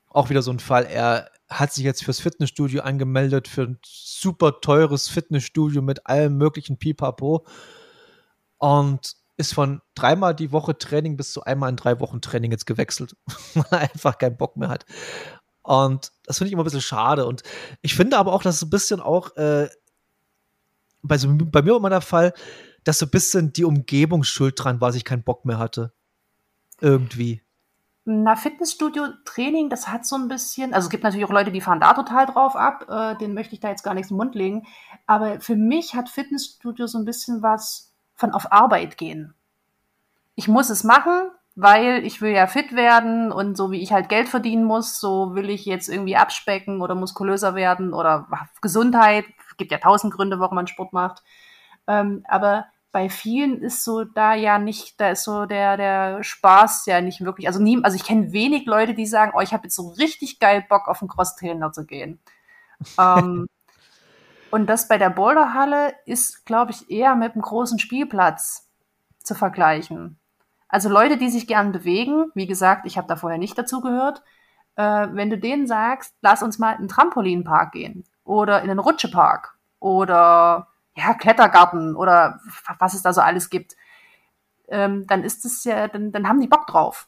auch wieder so ein Fall. Er hat sich jetzt fürs Fitnessstudio angemeldet, für ein super teures Fitnessstudio mit allem möglichen Pipapo und ist von dreimal die Woche Training bis zu einmal in drei Wochen Training jetzt gewechselt, weil er einfach keinen Bock mehr hat. Und das finde ich immer ein bisschen schade. Und ich finde aber auch, dass es ein bisschen auch, äh, bei, bei mir war immer der Fall, dass so ein bisschen die Umgebung schuld dran war, dass ich keinen Bock mehr hatte. Irgendwie. Na, Fitnessstudio-Training, das hat so ein bisschen, also es gibt natürlich auch Leute, die fahren da total drauf ab, äh, denen möchte ich da jetzt gar nichts im Mund legen. Aber für mich hat Fitnessstudio so ein bisschen was von auf Arbeit gehen. Ich muss es machen, weil ich will ja fit werden und so wie ich halt Geld verdienen muss, so will ich jetzt irgendwie abspecken oder muskulöser werden oder Gesundheit. Es gibt ja tausend Gründe, warum man Sport macht. Ähm, aber bei vielen ist so da ja nicht, da ist so der, der Spaß ja nicht wirklich. Also nie, also ich kenne wenig Leute, die sagen, oh, ich habe jetzt so richtig geil Bock auf einen Cross-Trainer zu gehen. ähm, und das bei der Boulderhalle ist, glaube ich, eher mit einem großen Spielplatz zu vergleichen. Also Leute, die sich gern bewegen, wie gesagt, ich habe da vorher nicht dazu gehört, äh, wenn du denen sagst, lass uns mal in einen Trampolinpark gehen oder in einen Rutschepark oder ja, Klettergarten oder was es da so alles gibt, ähm, dann ist es ja, dann, dann haben die Bock drauf.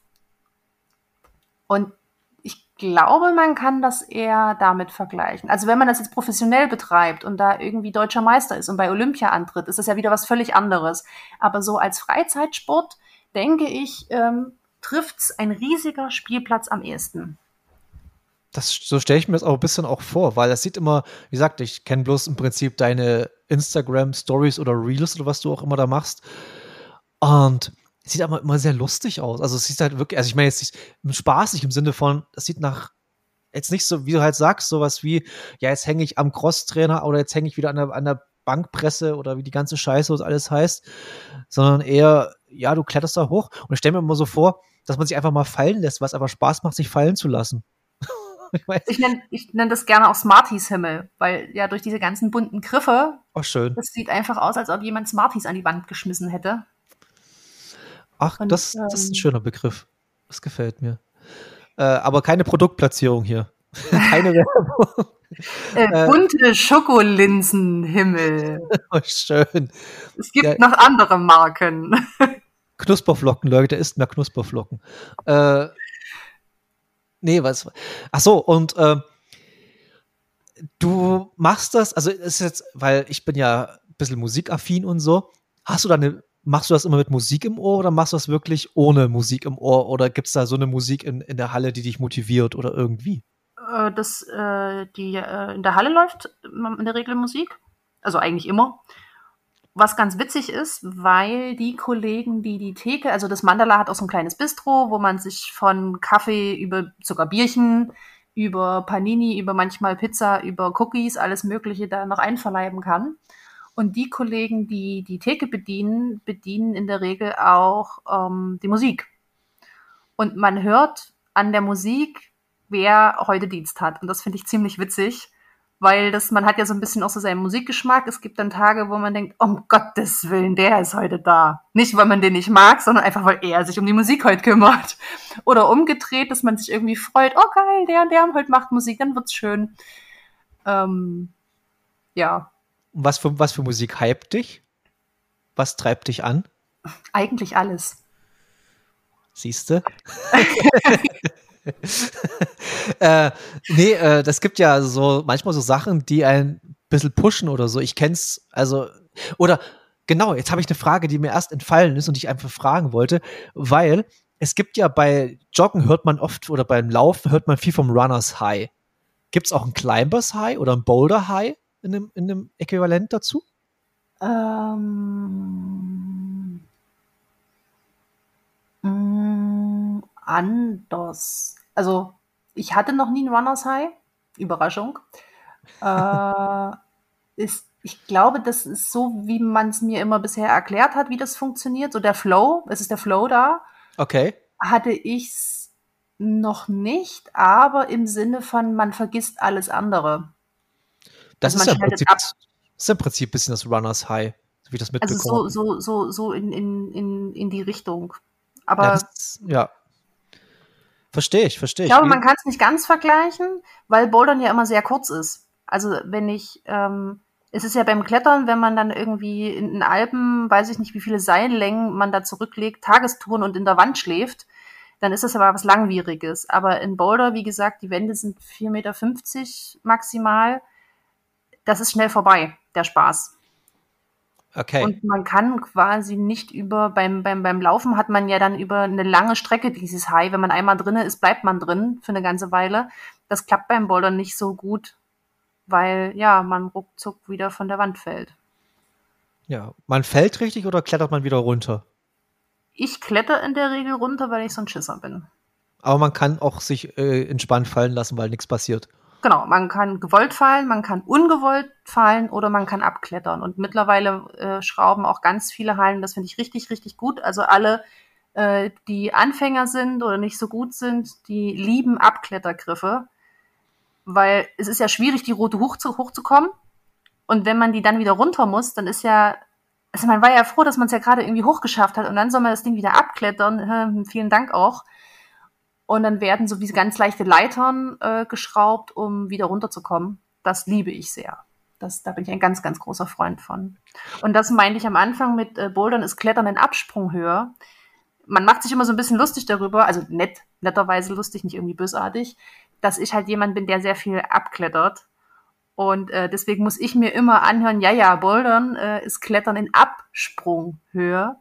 Und ich glaube, man kann das eher damit vergleichen. Also wenn man das jetzt professionell betreibt und da irgendwie deutscher Meister ist und bei Olympia antritt, ist das ja wieder was völlig anderes. Aber so als Freizeitsport, denke ich, ähm, trifft's ein riesiger Spielplatz am ehesten. Das, so stelle ich mir das auch ein bisschen auch vor, weil das sieht immer, wie gesagt, ich kenne bloß im Prinzip deine Instagram-Stories oder Reels oder was du auch immer da machst. Und es sieht aber immer sehr lustig aus. Also es sieht halt wirklich, also ich meine jetzt nicht spaßig im Sinne von, es sieht nach, jetzt nicht so, wie du halt sagst, sowas wie, ja, jetzt hänge ich am Crosstrainer oder jetzt hänge ich wieder an der, an der Bankpresse oder wie die ganze Scheiße, was alles heißt, sondern eher, ja, du kletterst da hoch und ich stelle mir immer so vor, dass man sich einfach mal fallen lässt, was aber Spaß macht, sich fallen zu lassen. ich nenne ich nenn das gerne auch Smarties-Himmel, weil ja durch diese ganzen bunten Griffe, oh, schön. das sieht einfach aus, als ob jemand Smarties an die Wand geschmissen hätte. Ach, Und, das, das ist ein ähm, schöner Begriff. Das gefällt mir. Äh, aber keine Produktplatzierung hier. keine Werbung. Äh, äh, bunte Schokolinsenhimmel. Oh, schön. Es gibt ja. noch andere Marken. Knusperflocken, Leute, isst mehr Knusperflocken. Äh, nee, was? Ach so, und äh, du machst das, also ist jetzt, weil ich bin ja ein bisschen musikaffin und so. Hast du da eine machst du das immer mit Musik im Ohr oder machst du das wirklich ohne Musik im Ohr? Oder gibt es da so eine Musik in, in der Halle, die dich motiviert oder irgendwie? Äh, das, äh, die äh, in der Halle läuft in der Regel Musik. Also eigentlich immer. Was ganz witzig ist, weil die Kollegen, die die Theke, also das Mandala hat auch so ein kleines Bistro, wo man sich von Kaffee über sogar Bierchen, über Panini, über manchmal Pizza, über Cookies, alles Mögliche da noch einverleiben kann. Und die Kollegen, die die Theke bedienen, bedienen in der Regel auch ähm, die Musik. Und man hört an der Musik, wer heute Dienst hat. Und das finde ich ziemlich witzig, weil das, man hat ja so ein bisschen auch so seinen Musikgeschmack. Es gibt dann Tage, wo man denkt, um Gottes Willen, der ist heute da. Nicht, weil man den nicht mag, sondern einfach, weil er sich um die Musik heute kümmert. Oder umgedreht, dass man sich irgendwie freut, oh geil, der und der heute macht Musik, dann wird's schön. Ähm, ja, was für, was für Musik hypt dich? Was treibt dich an? Eigentlich alles. Siehste? äh, nee, äh, das gibt ja so manchmal so Sachen, die ein bisschen pushen oder so. Ich kenn's, also, oder genau, jetzt habe ich eine Frage, die mir erst entfallen ist und ich einfach fragen wollte, weil es gibt ja bei Joggen hört man oft oder beim Laufen hört man viel vom Runners High. Gibt es auch ein Climbers High oder ein Boulder High? in dem, in dem Äquivalent dazu? Ähm, mh, mm, anders. Also, ich hatte noch nie ein Runners High. Überraschung. äh, ist, ich glaube, das ist so, wie man es mir immer bisher erklärt hat, wie das funktioniert. So der Flow, es ist der Flow da. Okay. Hatte ich es noch nicht, aber im Sinne von, man vergisst alles andere. Das also ist, ja Prinzip, ist im Prinzip ein bisschen das Runners High, so wie ich das mitbekomme. Also so, so, so, so in, in, in, in die Richtung. Aber ja, das, ja. Verstehe ich, verstehe ich. Ich glaube, man kann es nicht ganz vergleichen, weil Bouldern ja immer sehr kurz ist. Also wenn ich, ähm, es ist ja beim Klettern, wenn man dann irgendwie in den Alpen, weiß ich nicht, wie viele Seillängen man da zurücklegt, Tagestouren und in der Wand schläft, dann ist das aber was Langwieriges. Aber in Boulder, wie gesagt, die Wände sind 4,50 Meter maximal das ist schnell vorbei, der Spaß. Okay. Und man kann quasi nicht über, beim, beim, beim Laufen hat man ja dann über eine lange Strecke dieses High. Wenn man einmal drin ist, bleibt man drin für eine ganze Weile. Das klappt beim Bouldern nicht so gut, weil ja, man ruckzuck wieder von der Wand fällt. Ja, man fällt richtig oder klettert man wieder runter? Ich kletter in der Regel runter, weil ich so ein Schisser bin. Aber man kann auch sich äh, entspannt fallen lassen, weil nichts passiert. Genau, man kann gewollt fallen, man kann ungewollt fallen oder man kann abklettern. Und mittlerweile äh, schrauben auch ganz viele Hallen, das finde ich richtig, richtig gut. Also alle, äh, die Anfänger sind oder nicht so gut sind, die lieben Abklettergriffe, weil es ist ja schwierig, die Route hoch zu, hochzukommen. Und wenn man die dann wieder runter muss, dann ist ja, also man war ja froh, dass man es ja gerade irgendwie hochgeschafft hat und dann soll man das Ding wieder abklettern. vielen Dank auch. Und dann werden so wie ganz leichte Leitern äh, geschraubt, um wieder runterzukommen. Das liebe ich sehr. Das, da bin ich ein ganz, ganz großer Freund von. Und das meinte ich am Anfang mit äh, Bouldern ist Klettern in Absprunghöhe. Man macht sich immer so ein bisschen lustig darüber, also nett, netterweise lustig, nicht irgendwie bösartig, dass ich halt jemand bin, der sehr viel abklettert. Und äh, deswegen muss ich mir immer anhören, ja, ja, Bouldern äh, ist Klettern in Absprunghöhe,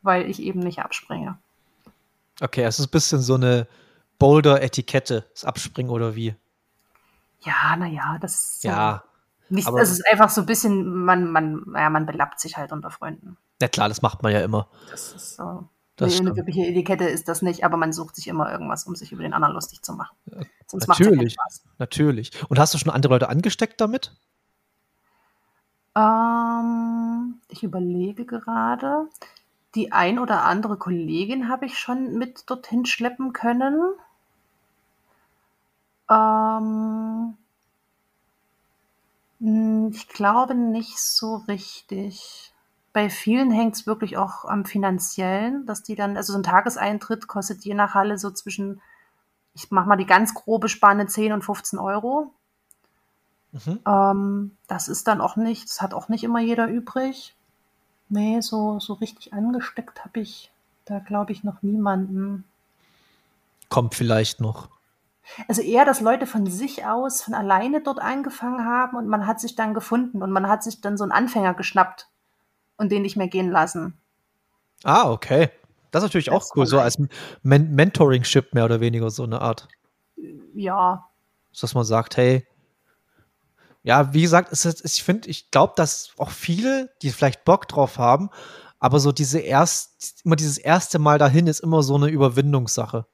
weil ich eben nicht abspringe. Okay, es ist ein bisschen so eine Boulder-Etikette, das Abspringen oder wie? Ja, naja, das ist ja. Nicht, aber, es ist einfach so ein bisschen, man, man, ja, man belappt sich halt unter Freunden. Ja klar, das macht man ja immer. Das ist so. Das eine wirkliche Etikette ist das nicht, aber man sucht sich immer irgendwas, um sich über den anderen lustig zu machen. Sonst natürlich, Spaß. natürlich. Und hast du schon andere Leute angesteckt damit? Ähm, ich überlege gerade. Die ein oder andere Kollegin habe ich schon mit dorthin schleppen können. Ähm, hm, ich glaube nicht so richtig. Bei vielen hängt es wirklich auch am Finanziellen, dass die dann, also so ein Tageseintritt kostet je nach Halle so zwischen, ich mache mal die ganz grobe Spanne 10 und 15 Euro. Mhm. Ähm, das ist dann auch nicht, das hat auch nicht immer jeder übrig. Nee, so, so richtig angesteckt habe ich da, glaube ich, noch niemanden. Kommt vielleicht noch. Also eher, dass Leute von sich aus, von alleine dort angefangen haben und man hat sich dann gefunden und man hat sich dann so einen Anfänger geschnappt und den nicht mehr gehen lassen. Ah, okay. Das ist natürlich das auch cool, so als Men Mentoring-Ship mehr oder weniger so eine Art. Ja. Dass man sagt, hey, ja, wie gesagt, es ist, ich finde, ich glaube, dass auch viele, die vielleicht Bock drauf haben, aber so diese erst, immer dieses erste Mal dahin ist immer so eine Überwindungssache.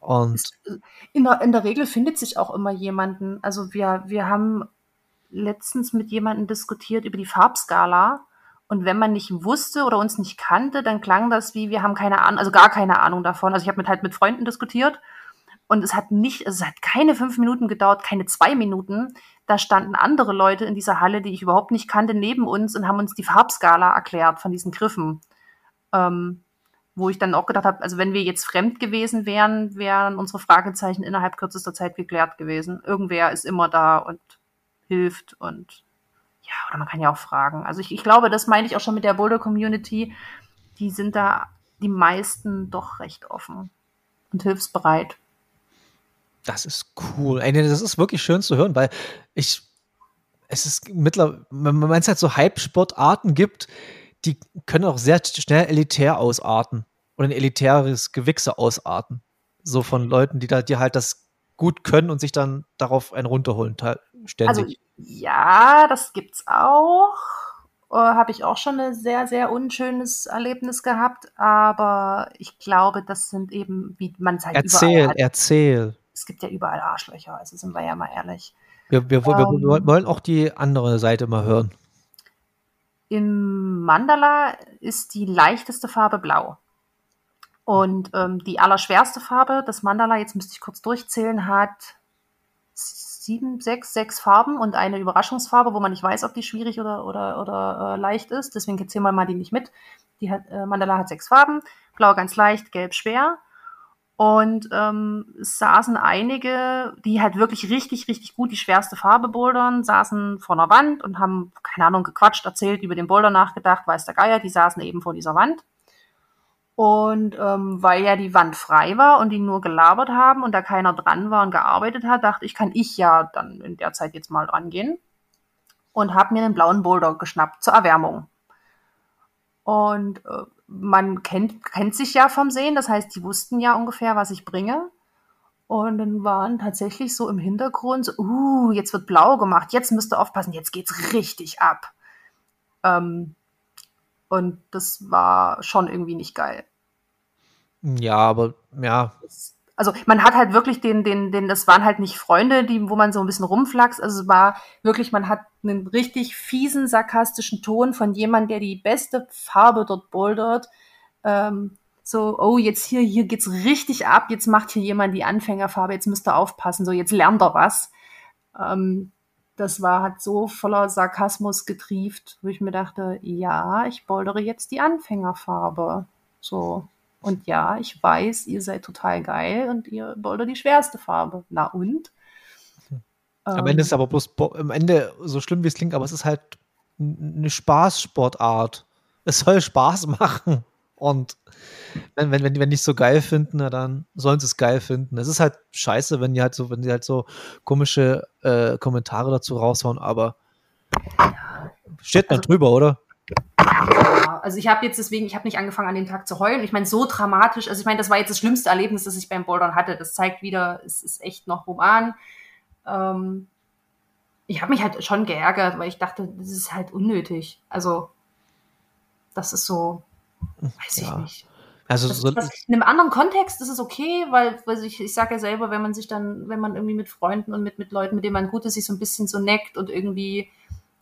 Und in der, in der Regel findet sich auch immer jemanden. Also wir, wir haben letztens mit jemandem diskutiert über die Farbskala. Und wenn man nicht wusste oder uns nicht kannte, dann klang das wie, wir haben keine Ahnung, also gar keine Ahnung davon. Also ich habe mit halt mit Freunden diskutiert und es hat nicht, es hat keine fünf Minuten gedauert, keine zwei Minuten. Da standen andere Leute in dieser Halle, die ich überhaupt nicht kannte, neben uns und haben uns die Farbskala erklärt von diesen Griffen. Ähm, wo ich dann auch gedacht habe, also wenn wir jetzt fremd gewesen wären, wären unsere Fragezeichen innerhalb kürzester Zeit geklärt gewesen. Irgendwer ist immer da und hilft und ja, oder man kann ja auch fragen. Also ich, ich glaube, das meine ich auch schon mit der Boulder Community. Die sind da die meisten doch recht offen und hilfsbereit. Das ist cool. Ey, das ist wirklich schön zu hören, weil ich, es ist mittlerweile, wenn es halt so Hype-Sportarten gibt, die können auch sehr schnell elitär ausarten oder ein elitäres Gewichse ausarten. So von Leuten, die da, die halt das gut können und sich dann darauf einen runterholen, ständig. Also, ja, das gibt's auch. Äh, Habe ich auch schon ein sehr, sehr unschönes Erlebnis gehabt, aber ich glaube, das sind eben, wie man es halt erzähl. Erzähl, Es gibt ja überall Arschlöcher, also sind wir ja mal ehrlich. Wir, wir, ähm, wir wollen auch die andere Seite mal hören. Im Mandala ist die leichteste Farbe blau. Und ähm, die allerschwerste Farbe, das Mandala, jetzt müsste ich kurz durchzählen, hat sieben, sechs, sechs Farben und eine Überraschungsfarbe, wo man nicht weiß, ob die schwierig oder, oder, oder äh, leicht ist. Deswegen zählen wir mal die nicht mit. Die hat, äh, Mandala hat sechs Farben. Blau ganz leicht, gelb schwer. Und ähm, saßen einige, die halt wirklich richtig, richtig gut die schwerste Farbe bouldern, saßen vor einer Wand und haben, keine Ahnung, gequatscht, erzählt, über den Boulder nachgedacht, weiß der Geier, die saßen eben vor dieser Wand. Und ähm, weil ja die Wand frei war und die nur gelabert haben und da keiner dran war und gearbeitet hat, dachte ich, kann ich ja dann in der Zeit jetzt mal dran gehen. Und habe mir einen blauen Boulder geschnappt zur Erwärmung. Und äh, man kennt, kennt sich ja vom Sehen, das heißt, die wussten ja ungefähr, was ich bringe. Und dann waren tatsächlich so im Hintergrund, so, uh, jetzt wird blau gemacht, jetzt müsst ihr aufpassen, jetzt geht's richtig ab. Ähm, und das war schon irgendwie nicht geil. Ja, aber ja. Also man hat halt wirklich den, den, den, das waren halt nicht Freunde, die, wo man so ein bisschen rumflaxt. Also es war wirklich, man hat einen richtig fiesen, sarkastischen Ton von jemandem, der die beste Farbe dort bouldert. Ähm, so, oh, jetzt hier, hier geht's richtig ab, jetzt macht hier jemand die Anfängerfarbe, jetzt müsst ihr aufpassen, so, jetzt lernt er was. Ähm, das war hat so voller Sarkasmus getrieft, wo ich mir dachte, ja, ich bouldere jetzt die Anfängerfarbe. So. Und ja, ich weiß, ihr seid total geil und ihr boulder die schwerste Farbe. Na und? Am Ende Ähm, ist aber bloß, Bo- am Ende, so schlimm wie es klingt, aber es ist halt eine Spaßsportart. Es soll Spaß machen. Und wenn, wenn, wenn die wenn die es so geil finden, na dann sollen sie es geil finden. Es ist halt scheiße, wenn die halt so, wenn die halt so komische äh, Kommentare dazu raushauen, aber steht Also- drüber, oder? Also ich habe jetzt deswegen, ich habe nicht angefangen an dem Tag zu heulen. Ich meine, so dramatisch, also ich meine, das war jetzt das schlimmste Erlebnis, das ich beim Bouldern hatte. Das zeigt wieder, es ist echt noch human. Ähm, ich habe mich halt schon geärgert, weil ich dachte, das ist halt unnötig. Also, das ist so, weiß Ja. ich nicht. Also Das, so, das, in einem anderen Kontext ist es okay, weil, weil ich, ich sage ja selber, wenn man sich dann, wenn man irgendwie mit Freunden und mit, mit Leuten, mit denen man gut ist, sich so ein bisschen so neckt und irgendwie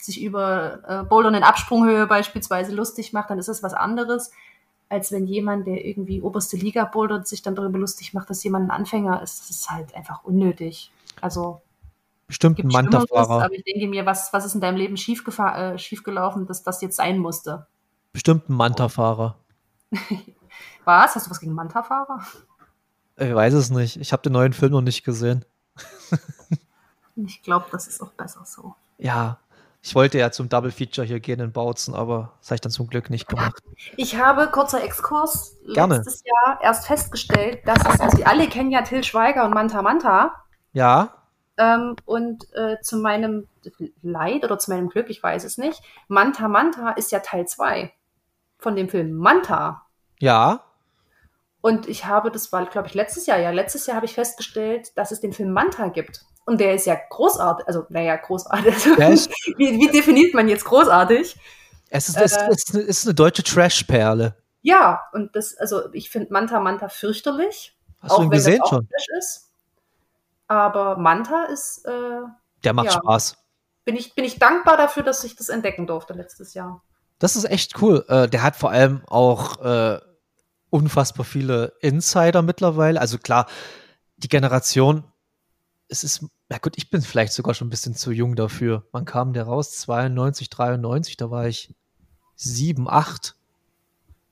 sich über äh, Bouldern in Absprunghöhe beispielsweise lustig macht, dann ist das was anderes, als wenn jemand, der irgendwie oberste Liga bouldert, sich dann darüber lustig macht, dass jemand ein Anfänger ist. Das ist halt einfach unnötig. Also bestimmt ein Manta-Fahrer. aber ich denke mir, was, was ist in deinem Leben schief, äh, schiefgelaufen, dass das jetzt sein musste? Bestimmt ein Manta-Fahrer. Was? Hast du was gegen Manta-Fahrer? Ich weiß es nicht. Ich habe den neuen Film noch nicht gesehen. Ich glaube, das ist auch besser so. Ja, ich wollte ja zum Double Feature hier gehen in Bautzen, aber das habe ich dann zum Glück nicht gemacht. Ich habe, kurzer Exkurs, Gerne. letztes Jahr erst festgestellt, dass es, also wir alle kennen ja Till Schweiger und Manta Manta. Ja, Ähm, und äh, zu meinem Leid oder zu meinem Glück, ich weiß es nicht, Manta Manta ist ja Teil 2 von dem Film Manta. ja, Und ich habe, das war, glaube ich, letztes Jahr, ja, letztes Jahr habe ich festgestellt, dass es den Film Manta gibt. Und der ist ja großartig, also, naja, großartig. Ist- wie, wie definiert man jetzt großartig? es ist, Äh. es ist, eine- es ist eine deutsche Trash-Perle. Ja, und das, also ich finde Manta Manta fürchterlich. Hast du ihn gesehen schon? Ist. Aber Manta ist, äh, Der macht ja. Spaß. bin, ich, bin ich dankbar dafür, dass ich das entdecken durfte letztes Jahr. Das ist echt cool. Äh, der hat vor allem auch äh, unfassbar viele Insider mittlerweile. Also klar, die Generation, es ist, na gut, ich bin vielleicht sogar schon ein bisschen zu jung dafür. Wann kam der raus? 92, 93, da war ich 7, 8.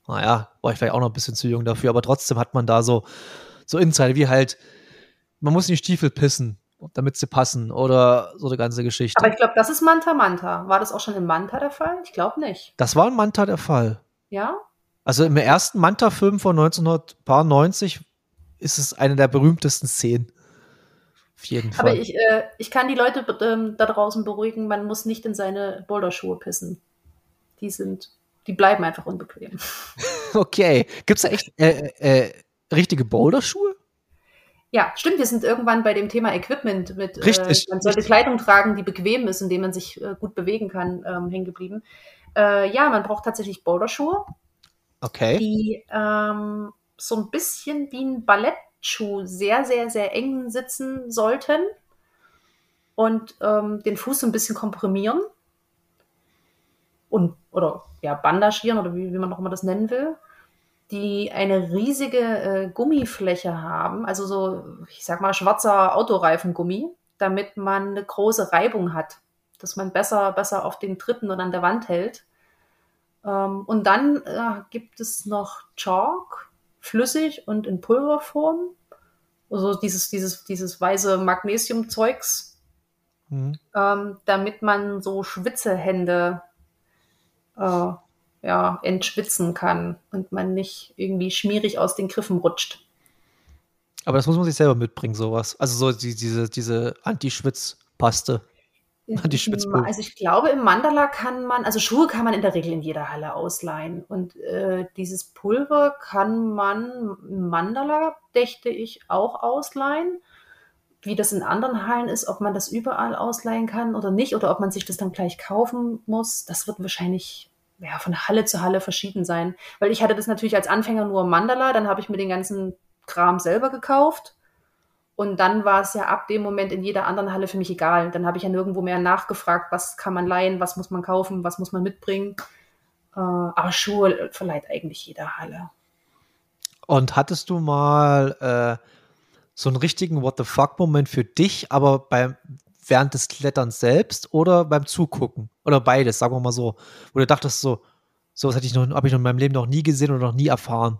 Naja, war ich vielleicht auch noch ein bisschen zu jung dafür, aber trotzdem hat man da so, so Insider, wie halt, man muss in die Stiefel pissen, damit sie passen oder so eine ganze Geschichte. Aber ich glaube, das ist Manta Manta. War das auch schon in Manta der Fall? Ich glaube nicht. das war in Manta der Fall. Ja? Also im ersten Manta-Film von 1990 ist es eine der berühmtesten Szenen. Auf jeden Fall. Aber ich, äh, ich kann die Leute ähm, da draußen beruhigen, man muss nicht in seine Boulderschuhe pissen. Die sind, die bleiben einfach unbequem. okay. Gibt es da echt äh, äh, richtige Boulderschuhe? Ja, stimmt, wir sind irgendwann bei dem Thema Equipment mit, Richtig, äh, man sollte richtig. Kleidung tragen, die bequem ist, indem man sich äh, gut bewegen kann, ähm, hängen geblieben. Äh, ja, man braucht tatsächlich Boulderschuhe, Okay. die ähm, so ein bisschen wie ein Ballettschuh sehr, sehr, sehr eng sitzen sollten und ähm, den Fuß so ein bisschen komprimieren und oder ja, bandagieren oder wie, wie man auch immer das nennen will, die eine riesige äh, Gummifläche haben, also so, ich sag mal, schwarzer Autoreifengummi, damit man eine große Reibung hat, dass man besser, besser auf den Tritten und an der Wand hält. Ähm, und dann äh, gibt es noch Chalk, flüssig und in Pulverform. Also dieses, dieses, dieses weiße Magnesiumzeugs, Hm. ähm, damit man so Schwitzehände äh, ja, entschwitzen kann und man nicht irgendwie schmierig aus den Griffen rutscht. Aber das muss man sich selber mitbringen, sowas. Also so die, diese, diese Anti-Schwitz-Paste. Die Schwitzpulver. Also ich glaube, im Mandala kann man, also Schuhe kann man in der Regel in jeder Halle ausleihen. Und äh, dieses Pulver kann man im Mandala, dächte ich, auch ausleihen. Wie das in anderen Hallen ist, ob man das überall ausleihen kann oder nicht, oder ob man sich das dann gleich kaufen muss, das wird wahrscheinlich ja, von Halle zu Halle verschieden sein. Weil ich hatte das natürlich als Anfänger nur im Mandala, dann habe ich mir den ganzen Kram selber gekauft. Und dann war es ja ab dem Moment in jeder anderen Halle für mich egal. Dann habe ich ja nirgendwo mehr nachgefragt, was kann man leihen, was muss man kaufen, was muss man mitbringen. Äh, aber Schuhe verleiht eigentlich jede Halle. Und hattest du mal äh, so einen richtigen What the fuck-Moment für dich, aber beim während des Kletterns selbst oder beim Zugucken? Oder beides, sagen wir mal so. Wo du dachtest, so, sowas hätte ich noch, habe ich in meinem Leben noch nie gesehen oder noch nie erfahren.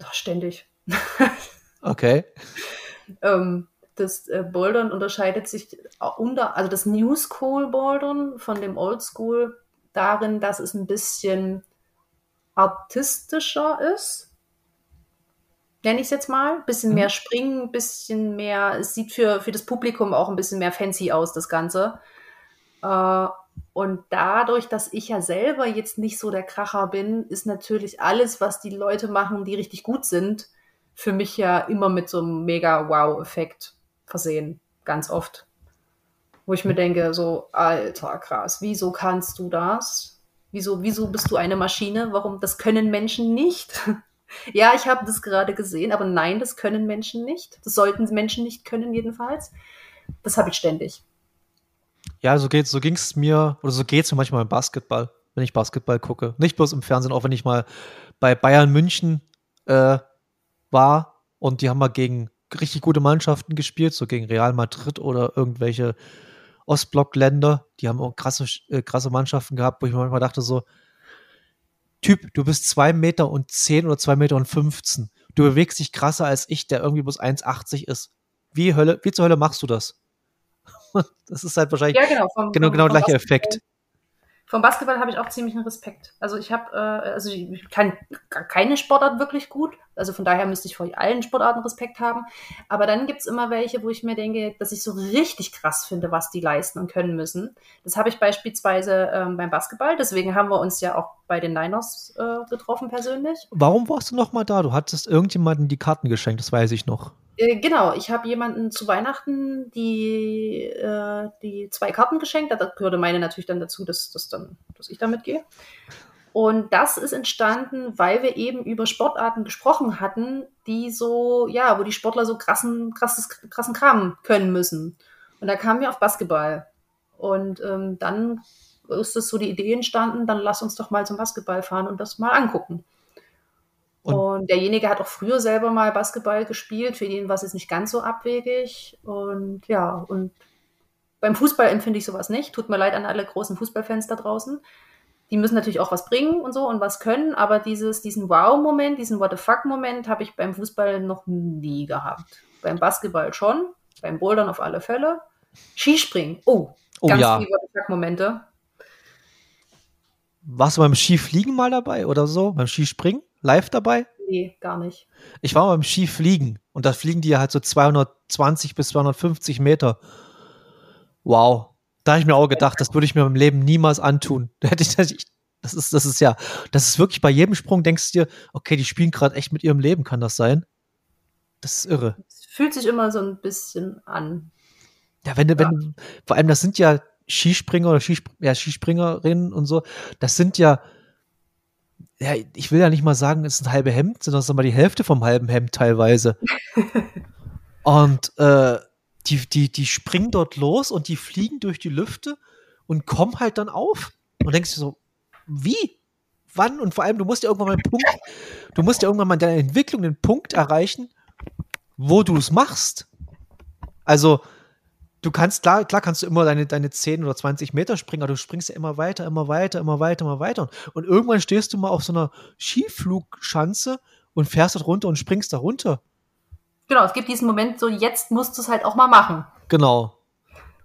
Doch, ständig. Okay. Ähm, das äh, Bouldern unterscheidet sich unter, also das New School Bouldern von dem Old School darin, dass es ein bisschen artistischer ist. Nenne ich es jetzt mal. Ein bisschen mhm. mehr springen, ein bisschen mehr, es sieht für, für das Publikum auch ein bisschen mehr fancy aus, das Ganze. Äh, und dadurch, dass ich ja selber jetzt nicht so der Kracher bin, ist natürlich alles, was die Leute machen, die richtig gut sind, für mich ja immer mit so einem mega Wow-Effekt versehen. Ganz oft. Wo ich mir denke, so, alter krass, wieso kannst du das? Wieso, wieso bist du eine Maschine? Warum? Das können Menschen nicht. ja, ich habe das gerade gesehen, aber nein, das können Menschen nicht. Das sollten Menschen nicht können, jedenfalls. Das habe ich ständig. Ja, so geht's, so ging's mir, oder so geht's mir manchmal im Basketball, wenn ich Basketball gucke. Nicht bloß im Fernsehen, auch wenn ich mal bei Bayern München äh, war und die haben mal gegen richtig gute Mannschaften gespielt, so gegen Real Madrid oder irgendwelche Ostblockländer. Die haben auch krasse, äh, krasse Mannschaften gehabt, wo ich mir manchmal dachte so, Typ, du bist zwei Meter und zehn oder zwei Meter und 15. Du bewegst dich krasser als ich, der irgendwie bloß 1,80 ist. Wie Hölle, wie zur Hölle machst du das? das ist halt wahrscheinlich ja, genau, vom, genau, genau vom gleicher Effekt. Vom Basketball habe ich auch ziemlich einen Respekt. Also ich habe, äh, also ich kann keine Sportart wirklich gut. Also von daher müsste ich vor allen Sportarten Respekt haben. Aber dann gibt es immer welche, wo ich mir denke, dass ich so richtig krass finde, was die leisten und können müssen. Das habe ich beispielsweise ähm, beim Basketball. Deswegen haben wir uns ja auch bei den Niners äh, getroffen persönlich. Warum warst du noch mal da? Du hattest irgendjemandem die Karten geschenkt, das weiß ich noch. Äh, genau, ich habe jemanden zu Weihnachten die, äh, die zwei Karten geschenkt. Da gehörte meine natürlich dann dazu, dass, dass, dann, dass ich damit gehe. Und das ist entstanden, weil wir eben über Sportarten gesprochen hatten, die so, ja, wo die Sportler so krassen, krasses, krassen Kram können müssen. Und da kamen wir auf Basketball. Und ähm, dann ist es so die Idee entstanden, dann lass uns doch mal zum Basketball fahren und das mal angucken. Und, und, derjenige hat auch früher selber mal Basketball gespielt. Für ihn war es jetzt nicht ganz so abwegig. Und ja, und beim Fußball empfinde ich sowas nicht. Tut mir leid an alle großen Fußballfans da draußen. Die müssen natürlich auch was bringen und so und was können, aber dieses, diesen Wow-Moment, diesen What the fuck-Moment habe ich beim Fußball noch nie gehabt. Beim Basketball schon, beim Bouldern auf alle Fälle. Skispringen, oh, oh ganz ja. viele What the fuck-Momente. Warst du beim Skifliegen mal dabei oder so? Beim Skispringen? Live dabei? Nee, gar nicht. Ich war mal beim Skifliegen und da fliegen die ja halt so 220 bis 250 Meter. Wow. Da habe ich mir auch gedacht, das würde ich mir im Leben niemals antun. Da hätte ich, das ist, das ist ja, das ist wirklich bei jedem Sprung denkst du dir, okay, die spielen gerade echt mit ihrem Leben, kann das sein? Das ist irre. Es fühlt sich immer so ein bisschen an. Ja, wenn du, wenn, vor allem, das sind ja Skispringer oder Skisp ja, Skispringerinnen und so, das sind ja, ja, ich will ja nicht mal sagen, es ist ein halbe Hemd, sondern es ist mal die Hälfte vom halben Hemd teilweise. und äh, die, die, die springen dort los und die fliegen durch die Lüfte und kommen halt dann auf. Und denkst du so, wie? Wann? Und vor allem, du musst ja irgendwann mal einen Punkt, du musst ja irgendwann mal in deiner Entwicklung den Punkt erreichen, wo du es machst. Also, du kannst, klar, klar kannst du immer deine, deine 10 oder 20 Meter springen, aber du springst ja immer weiter, immer weiter, immer weiter, immer weiter. Und irgendwann stehst du mal auf so einer Skiflugschanze und fährst dort runter und springst da runter. Genau, es gibt diesen Moment, so jetzt musst du es halt auch mal machen. Genau.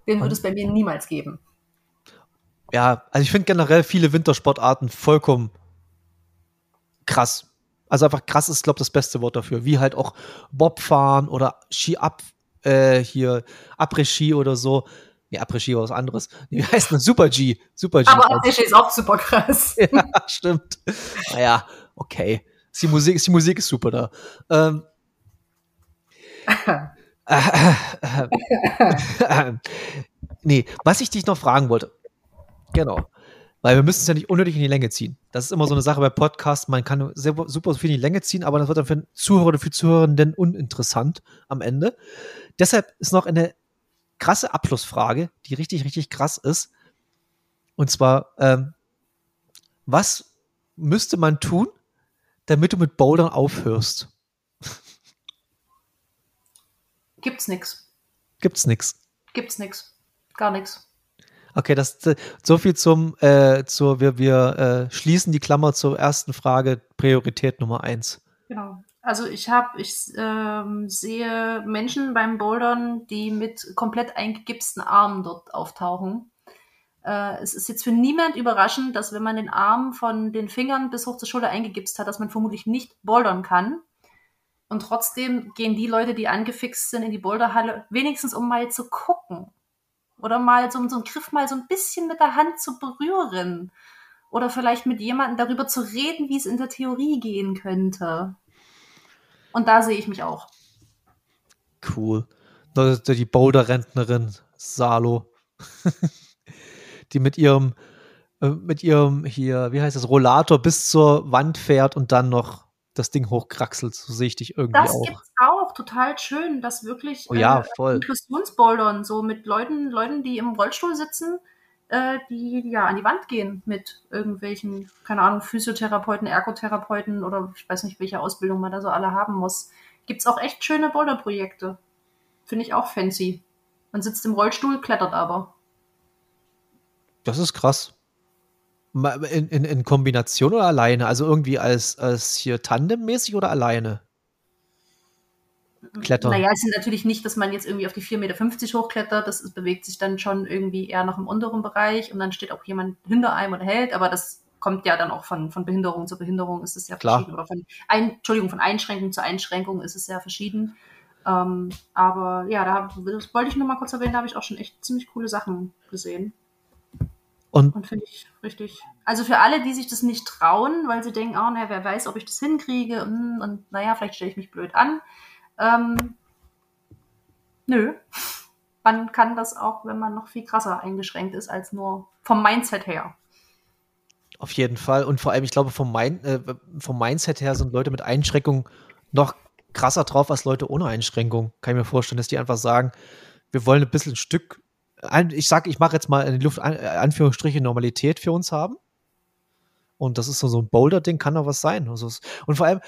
Den würde es bei mir niemals geben. Ja, also ich finde generell viele Wintersportarten vollkommen krass. Also einfach krass ist, glaube ich, das beste Wort dafür. Wie halt auch Bobfahren oder Ski-Ab äh, hier Après-Ski oder so. Nee, Après-Ski war was anderes. Wie heißt das? Super G. Super G. Aber Après-Ski ist auch super krass. ja, stimmt. Naja, okay. Die Musik, die Musik ist super da. Ähm, nee, was ich dich noch fragen wollte. Genau. Weil wir müssen es ja nicht unnötig in die Länge ziehen. Das ist immer so eine Sache bei Podcasts. Man kann sehr, super viel in die Länge ziehen, aber das wird dann für den Zuhörer oder für Zuhörenden uninteressant am Ende. Deshalb ist noch eine krasse Abschlussfrage, die richtig, richtig krass ist. Und zwar, ähm, was müsste man tun, damit du mit Bouldern aufhörst? Gibt's nix. Gibt's nix. Gibt's nix. Gar nix. Okay, das so viel zum äh, zur wir wir äh, schließen die Klammer zur ersten Frage Priorität Nummer eins. Genau. Also ich habe, ich ähm, sehe Menschen beim Bouldern, die mit komplett eingegipsten Armen dort auftauchen. Äh, es ist jetzt für niemand überraschend, dass wenn man den Arm von den Fingern bis hoch zur Schulter eingegipst hat, dass man vermutlich nicht bouldern kann. Und trotzdem gehen die Leute, die angefixt sind, in die Boulderhalle, wenigstens um mal zu gucken. Oder mal so, so einen Griff mal so ein bisschen mit der Hand zu berühren. Oder vielleicht mit jemandem darüber zu reden, wie es in der Theorie gehen könnte. Und da sehe ich mich auch. Cool. Die Boulder-Rentnerin Salo. die mit ihrem, äh, mit ihrem hier, wie heißt das, Rollator bis zur Wand fährt und dann noch das Ding hochkraxelt. So sehe ich dich irgendwie das auch. Das gibt's auch. Total schön, dass wirklich oh ja, äh, voll. Inklusionsbouldern, so mit Leuten, Leuten, die im Rollstuhl sitzen, äh, die ja an die Wand gehen mit irgendwelchen, keine Ahnung, Physiotherapeuten, Ergotherapeuten oder ich weiß nicht, welche Ausbildung man da so alle haben muss. Gibt es auch echt schöne Boulderprojekte. Finde ich auch fancy. Man sitzt im Rollstuhl, klettert aber. Das ist krass. In, in, in Kombination oder alleine? Also irgendwie als, als hier tandemmäßig oder alleine? Klettern. Naja, es ist natürlich nicht, dass man jetzt irgendwie auf die 4,50 Meter hochklettert. Das ist, bewegt sich dann schon irgendwie eher noch im unteren Bereich und dann steht auch jemand hinter einem oder hält, aber das kommt ja dann auch von, von Behinderung zu Behinderung ist es ja Klar. verschieden. Oder von ein, Entschuldigung, von Einschränkung zu Einschränkung ist es sehr verschieden. Ähm, aber ja, da das wollte ich nur mal kurz erwähnen, da habe ich auch schon echt ziemlich coole Sachen gesehen. Und, und finde ich richtig. Also für alle, die sich das nicht trauen, weil sie denken, oh, naja, wer weiß, ob ich das hinkriege und, und naja, vielleicht stelle ich mich blöd an. Ähm, nö. Man kann das auch, wenn man noch viel krasser eingeschränkt ist als nur vom Mindset her. Auf jeden Fall. Und vor allem, ich glaube, vom, Mind, äh, vom Mindset her sind Leute mit Einschränkung noch krasser drauf als Leute ohne Einschränkung. Kann ich mir vorstellen, dass die einfach sagen, wir wollen ein bisschen ein Stück, ich sage, ich mache jetzt mal in die Luft, äh, Anführungsstriche, Normalität für uns haben. Und das ist so, so ein Boulder-Ding, kann doch was sein. Also, und vor allem,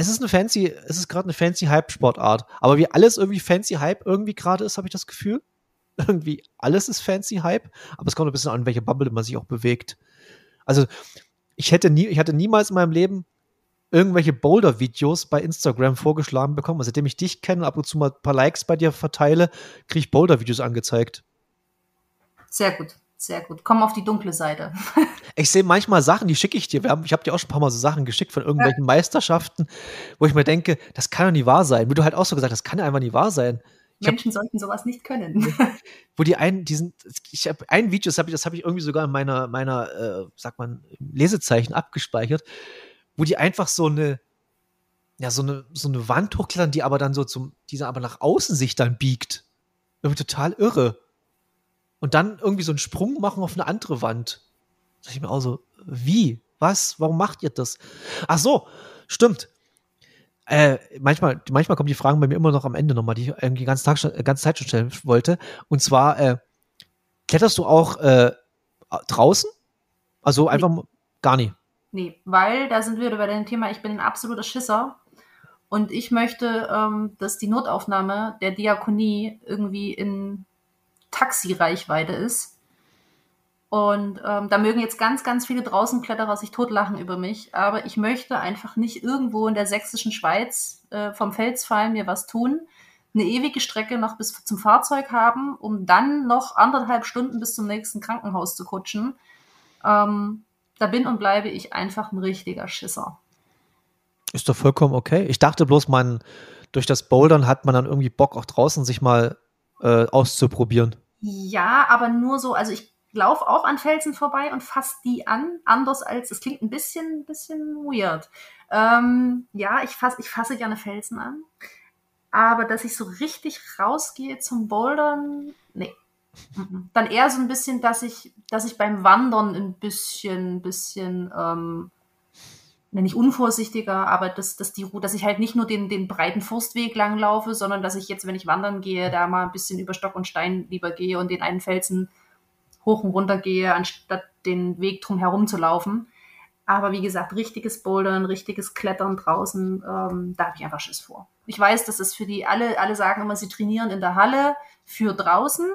es ist eine fancy, es ist gerade eine fancy Hype-Sportart. Aber wie alles irgendwie fancy Hype irgendwie gerade ist, habe ich das Gefühl. Irgendwie alles ist fancy Hype, aber es kommt ein bisschen an, welche Bubble man sich auch bewegt. Also, ich hätte nie, ich hatte niemals in meinem Leben irgendwelche Boulder-Videos bei Instagram vorgeschlagen bekommen. Also, seitdem ich dich kenne und ab und zu mal ein paar Likes bei dir verteile, kriege ich Boulder-Videos angezeigt. Sehr gut. Sehr gut. Komm auf die dunkle Seite. ich sehe manchmal Sachen, die schicke ich dir. Haben, ich habe dir auch schon ein paar Mal so Sachen geschickt von irgendwelchen ja. Meisterschaften, wo ich mir denke, das kann doch nie wahr sein. Wie du halt auch so gesagt hast, das kann ja einfach nie wahr sein. Ich Menschen hab, sollten sowas nicht können. wo die einen, diesen, ich habe ein Video, das habe ich, das ich irgendwie sogar in meiner, meiner, äh, sag man, Lesezeichen abgespeichert, wo die einfach so eine, ja, so eine, so eine Wand hochklettern, die aber dann so zum, die aber nach außen sich dann biegt. Irgendwie total irre und dann irgendwie so einen Sprung machen auf eine andere Wand. Sag ich mir auch so, wie? Was? Warum macht ihr das? Ach so, stimmt. Äh, manchmal, manchmal kommen die Fragen bei mir immer noch am Ende nochmal, die ich irgendwie die ganze, Tag schon, ganze Zeit schon stellen wollte. Und zwar, äh, kletterst du auch äh, draußen? Also einfach nee. gar nie. Nee, weil da sind wir wieder bei dem Thema, ich bin ein absoluter Schisser. Und ich möchte, ähm, dass die Notaufnahme der Diakonie irgendwie in Taxireichweite ist. Und ähm, da mögen jetzt ganz, ganz viele Draußenkletterer sich totlachen über mich, aber ich möchte einfach nicht irgendwo in der sächsischen Schweiz äh, vom Fels fallen, mir was tun, eine ewige Strecke noch bis zum Fahrzeug haben, um dann noch anderthalb Stunden bis zum nächsten Krankenhaus zu kutschen. Ähm, da bin und bleibe ich einfach ein richtiger Schisser. Ist doch vollkommen okay. Ich dachte bloß, man durch das Bouldern hat man dann irgendwie Bock, auch draußen sich mal äh, auszuprobieren. Ja, aber nur so, also ich laufe auch an Felsen vorbei und fasse die an, anders als, es klingt ein bisschen, bisschen weird. Ähm, ja, ich fasse ich fasse gerne Felsen an, aber dass ich so richtig rausgehe zum Bouldern, nee. Dann eher so ein bisschen, dass ich, dass ich beim Wandern ein bisschen, bisschen ähm, nenne ich unvorsichtiger, aber dass, dass, die, dass ich halt nicht nur den, den breiten Forstweg lang laufe, sondern dass ich jetzt, wenn ich wandern gehe, da mal ein bisschen über Stock und Stein lieber gehe und den einen Felsen hoch und runter gehe, anstatt den Weg drum herum zu laufen. Aber wie gesagt, richtiges Bouldern, richtiges Klettern draußen, ähm, da habe ich einfach Schiss vor. Ich weiß, dass es für die alle, alle sagen immer, sie trainieren in der Halle für draußen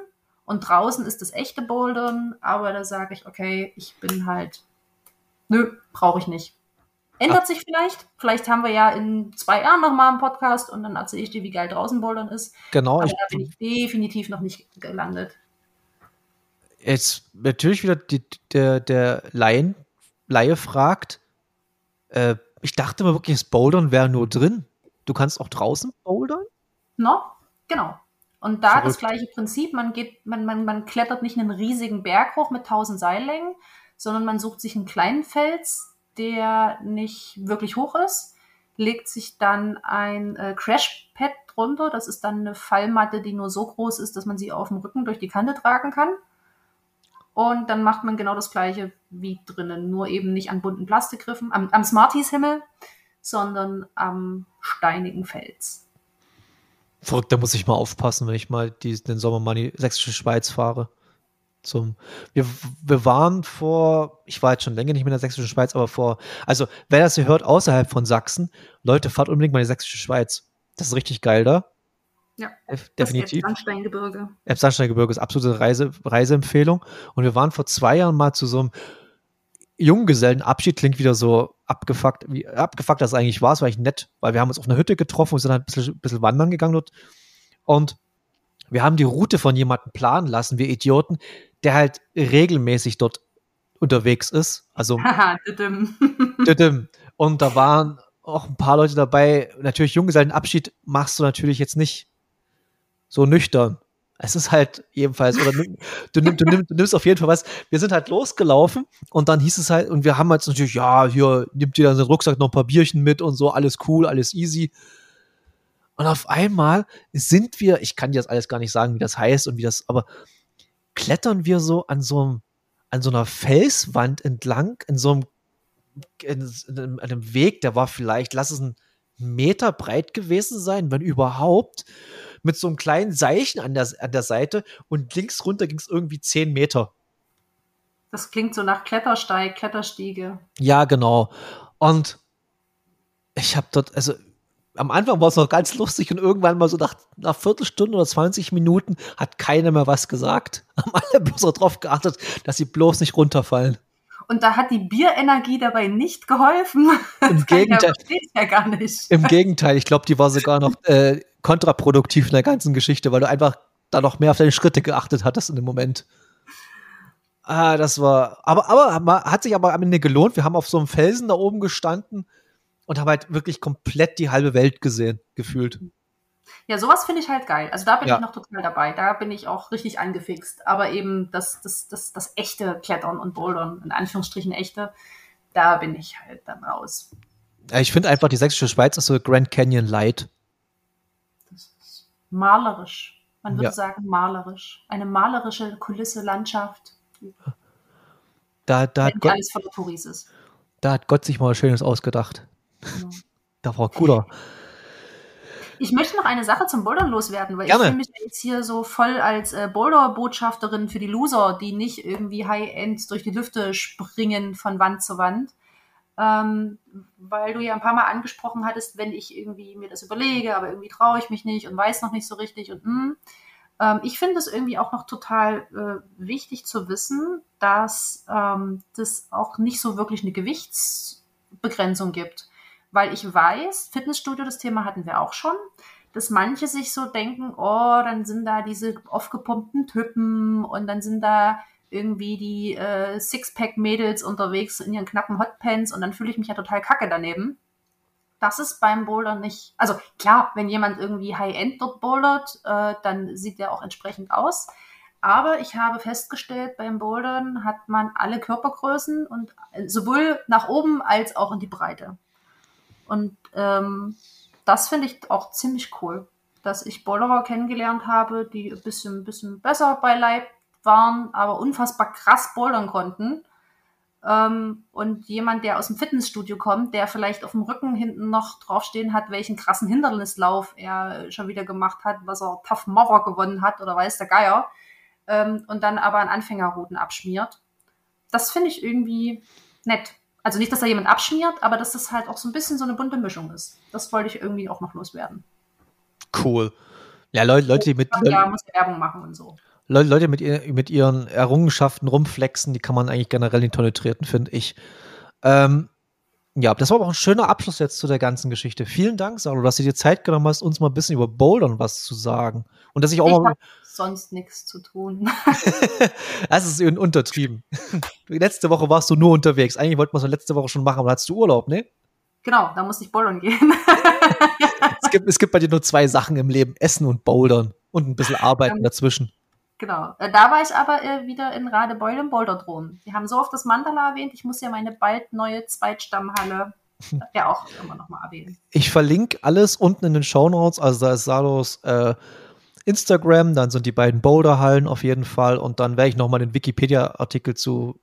und draußen ist das echte Bouldern, aber da sage ich, okay, ich bin halt, nö, brauche ich nicht. Ändert Ach. sich vielleicht. Vielleicht haben wir ja in zwei Jahren nochmal einen Podcast und dann erzähle ich dir, wie geil draußen Bouldern ist. Genau. Aber ich, da bin ich definitiv noch nicht gelandet. Jetzt natürlich wieder die, der, der Laien, Laie fragt, äh, ich dachte mal wirklich, das Bouldern wäre nur drin. Du kannst auch draußen bouldern? No, genau. Und da Verrückt. das gleiche Prinzip, man geht, man, man, man klettert nicht einen riesigen Berg hoch mit 1000 Seillängen, sondern man sucht sich einen kleinen Fels, der nicht wirklich hoch ist, legt sich dann ein äh, Crashpad drunter. Das ist dann eine Fallmatte, die nur so groß ist, dass man sie auf dem Rücken durch die Kante tragen kann. Und dann macht man genau das gleiche wie drinnen, nur eben nicht an bunten Plastikgriffen, am, am Smarties-Himmel, sondern am steinigen Fels. Verrückt, da muss ich mal aufpassen, wenn ich mal die, den Sommer mal in die sächsische Schweiz fahre. Zum, wir, wir waren vor, ich war jetzt schon länger nicht mehr in der sächsischen Schweiz, aber vor, also wer das hier hört außerhalb von Sachsen, Leute, fahrt unbedingt mal in die sächsische Schweiz. Das ist richtig geil da. Ja, definitiv. Das Elbsandsteingebirge. Elbsandsteingebirge ist absolute Reise, Reiseempfehlung. Und wir waren vor zwei Jahren mal zu so einem Junggesellenabschied, klingt wieder so abgefuckt, wie abgefuckt das eigentlich war. Es war eigentlich nett, weil wir haben uns auf einer Hütte getroffen und sind halt ein bisschen, ein bisschen wandern gegangen dort. Und wir haben die Route von jemandem planen lassen, wir Idioten, der halt regelmäßig dort unterwegs ist. Also, und da waren auch ein paar Leute dabei. Natürlich Junggesellenabschied machst du natürlich jetzt nicht so nüchtern. Es ist halt jedenfalls, oder du, nimm, du, nimm, du, nimmst auf jeden Fall was. Wir sind halt losgelaufen und dann hieß es halt, und wir haben jetzt natürlich, ja, hier nimmt ihr dann den Rucksack noch ein paar Bierchen mit und so, alles cool, alles easy. Und auf einmal sind wir, ich kann dir das alles gar nicht sagen, wie das heißt und wie das, aber klettern wir so an so einem, an so einer Felswand entlang, in so einem, in, in einem Weg, der war vielleicht, lass es ein Meter breit gewesen sein, wenn überhaupt mit so einem kleinen Seichen an der, an der Seite und links runter ging es irgendwie zehn Meter. Das klingt so nach Klettersteig, Kletterstiege. Ja, genau. Und ich habe dort, also am Anfang war es noch ganz lustig und irgendwann mal so nach einer Viertelstunde oder 20 Minuten hat keiner mehr was gesagt. Haben alle bloß darauf geachtet, dass sie bloß nicht runterfallen. Und da hat die Bierenergie dabei nicht geholfen. Im Gegenteil. Ja gar nicht. Im Gegenteil, ich glaube, die war sogar noch äh, kontraproduktiv in der ganzen Geschichte, weil du einfach da noch mehr auf deine Schritte geachtet hattest in dem Moment. Ah, das war, aber, aber hat sich aber am Ende gelohnt. Wir haben auf so einem Felsen da oben gestanden und haben halt wirklich komplett die halbe Welt gesehen, gefühlt. Ja, sowas finde ich halt geil. Also da bin ja. ich noch total dabei. Da bin ich auch richtig angefixt. Aber eben das, das, das, das echte Klettern und Bouldern, in Anführungsstrichen echte, da bin ich halt dann raus. Ja, ich finde einfach, die sächsische Schweiz ist so Grand Canyon Light. Das ist malerisch. Man würde ja. sagen malerisch. Eine malerische Kulisse, Landschaft. Da, da hat Gott, alles voller Touris ist. Da hat Gott sich mal was Schönes ausgedacht. Genau. Da war cooler. Ich möchte noch eine Sache zum Bouldern loswerden, weil Gerne. ich fühle mich jetzt hier so voll als äh, Boulder-Botschafterin für die Loser, die nicht irgendwie High-End durch die Lüfte springen von Wand zu Wand. Ähm, weil du ja ein paar Mal angesprochen hattest, wenn ich irgendwie mir das überlege, aber irgendwie traue ich mich nicht und weiß noch nicht so richtig und mm. ähm, ich finde es irgendwie auch noch total äh, wichtig zu wissen, dass ähm, das auch nicht so wirklich eine Gewichtsbegrenzung gibt weil ich weiß, Fitnessstudio, das Thema hatten wir auch schon, dass manche sich so denken, oh, dann sind da diese aufgepumpten Typen und dann sind da irgendwie die äh, Sixpack-Mädels unterwegs in ihren knappen Hotpants und dann fühle ich mich ja total kacke daneben. Das ist beim Boulder nicht. Also klar, wenn jemand irgendwie High-End dort bouldert, äh, dann sieht der auch entsprechend aus. Aber ich habe festgestellt, beim Bouldern hat man alle Körpergrößen und sowohl nach oben als auch in die Breite. Und ähm, das finde ich auch ziemlich cool, dass ich Bollerer kennengelernt habe, die ein bisschen, bisschen besser bei Leib waren, aber unfassbar krass bouldern konnten. Ähm, und jemand, der aus dem Fitnessstudio kommt, der vielleicht auf dem Rücken hinten noch draufstehen hat, welchen krassen Hindernislauf er schon wieder gemacht hat, was er Tough Mother gewonnen hat oder weiß der Geier, ähm, und dann aber an Anfängerrouten abschmiert. Das finde ich irgendwie nett. Also nicht, dass da jemand abschmiert, aber dass das halt auch so ein bisschen so eine bunte Mischung ist. Das wollte ich irgendwie auch noch loswerden. Cool. Ja, Leute, Leute die mit. Ja, muss Werbung machen und so. Leute, Leute mit, mit ihren Errungenschaften rumflexen, die kann man eigentlich generell in die Tonne treten, finde ich. Ähm, Ja, das war aber auch ein schöner Abschluss jetzt zu der ganzen Geschichte. Vielen Dank, Salo, dass du dir Zeit genommen hast, uns mal ein bisschen über Bouldern was zu sagen. Und dass ich auch Ich mal. Sonst nichts zu tun. Das ist un- untertrieben. letzte Woche warst du nur unterwegs. Eigentlich wollten wir es letzte Woche schon machen, aber hattest du Urlaub, ne? genau, da musste ich bouldern gehen. Es gibt, es gibt bei dir nur zwei Sachen im Leben: Essen und Bouldern. Und ein bisschen Arbeiten Ähm, dazwischen. genau. Äh, Da war ich aber äh, wieder in Radebeul im Boulderdrom. Die haben so oft das Mandala erwähnt. Ich muss ja meine bald neue Zweitstammhalle ja auch immer noch mal erwähnen. Ich verlinke alles unten in den Shownotes. Also da ist Salos äh, Instagram, dann sind die beiden Boulderhallen auf jeden Fall. Und dann werde ich nochmal den Wikipedia-Artikel zu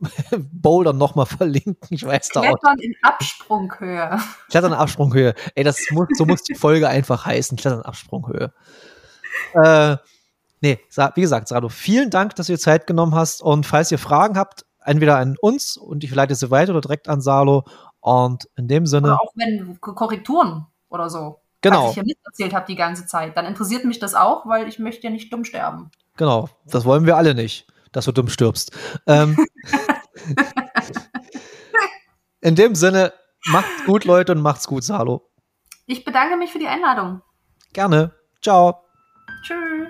Boulder nochmal verlinken. Ich weiß da auch. Klettern in Absprunghöhe. Klettern in Absprunghöhe. Ey, das muss, so muss die Folge einfach heißen. Klettern in Absprunghöhe. Äh, nee, wie gesagt, Sado, vielen Dank, dass du dir Zeit genommen hast. Und falls ihr Fragen habt, entweder an uns und ich leite sie weiter oder direkt an Salo. Und in dem Sinne, Oder auch wenn Korrekturen oder so. Genau. Was ich hier miterzählt habe die ganze Zeit. Dann interessiert mich das auch, weil ich möchte ja nicht dumm sterben. genau, das wollen wir alle nicht, dass du dumm stirbst. Ähm, in dem Sinne, macht's gut, Leute, und macht's gut, Salo. Ich bedanke mich für die Einladung. Gerne. Ciao. Tschüss.